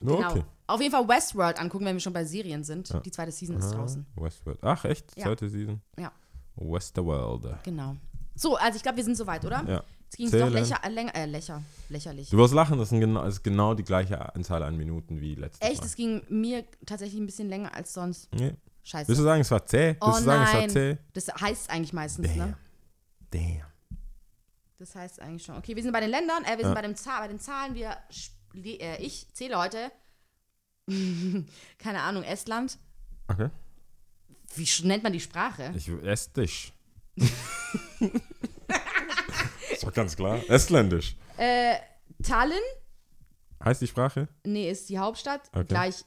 No, Genau. okay. Auf jeden Fall Westworld angucken, wenn wir schon bei Serien sind. Die zweite Season ist Ah, draußen. Westworld. Ach, echt? Ja. Zweite Season? Ja, Westerworld. genau. So, also ich glaube, wir sind soweit, oder? Ja. Jetzt ging es doch lächer, äh, länger, äh, lächer, lächerlich. Du wirst lachen, das ist genau, ist genau die gleiche Anzahl an Minuten wie letztes Echt, Mal. es ging mir tatsächlich ein bisschen länger als sonst. Nee. Scheiße. Willst du sagen, es war zäh? Willst oh du sagen, es war nein. zäh? Das heißt eigentlich meistens, ne? Damn. Das heißt eigentlich schon. Okay, wir sind bei den Ländern, äh, wir sind Ja. bei, dem Zahl, bei den Zahlen. Wir, äh, ich zähle heute, keine Ahnung, Estland. Okay. Wie nennt man die Sprache? Ich esse dich. ist doch ganz klar. Estländisch. Äh, Tallinn, Heißt die Sprache? nee, ist die Hauptstadt, Okay. gleich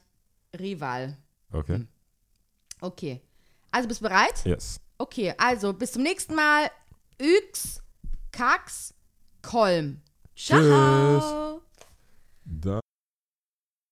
Rival. Okay. Hm. Okay. Also bist du bereit? Yes. Okay, also bis zum nächsten Mal. Yx, Kax, Kolm. Ciao. Da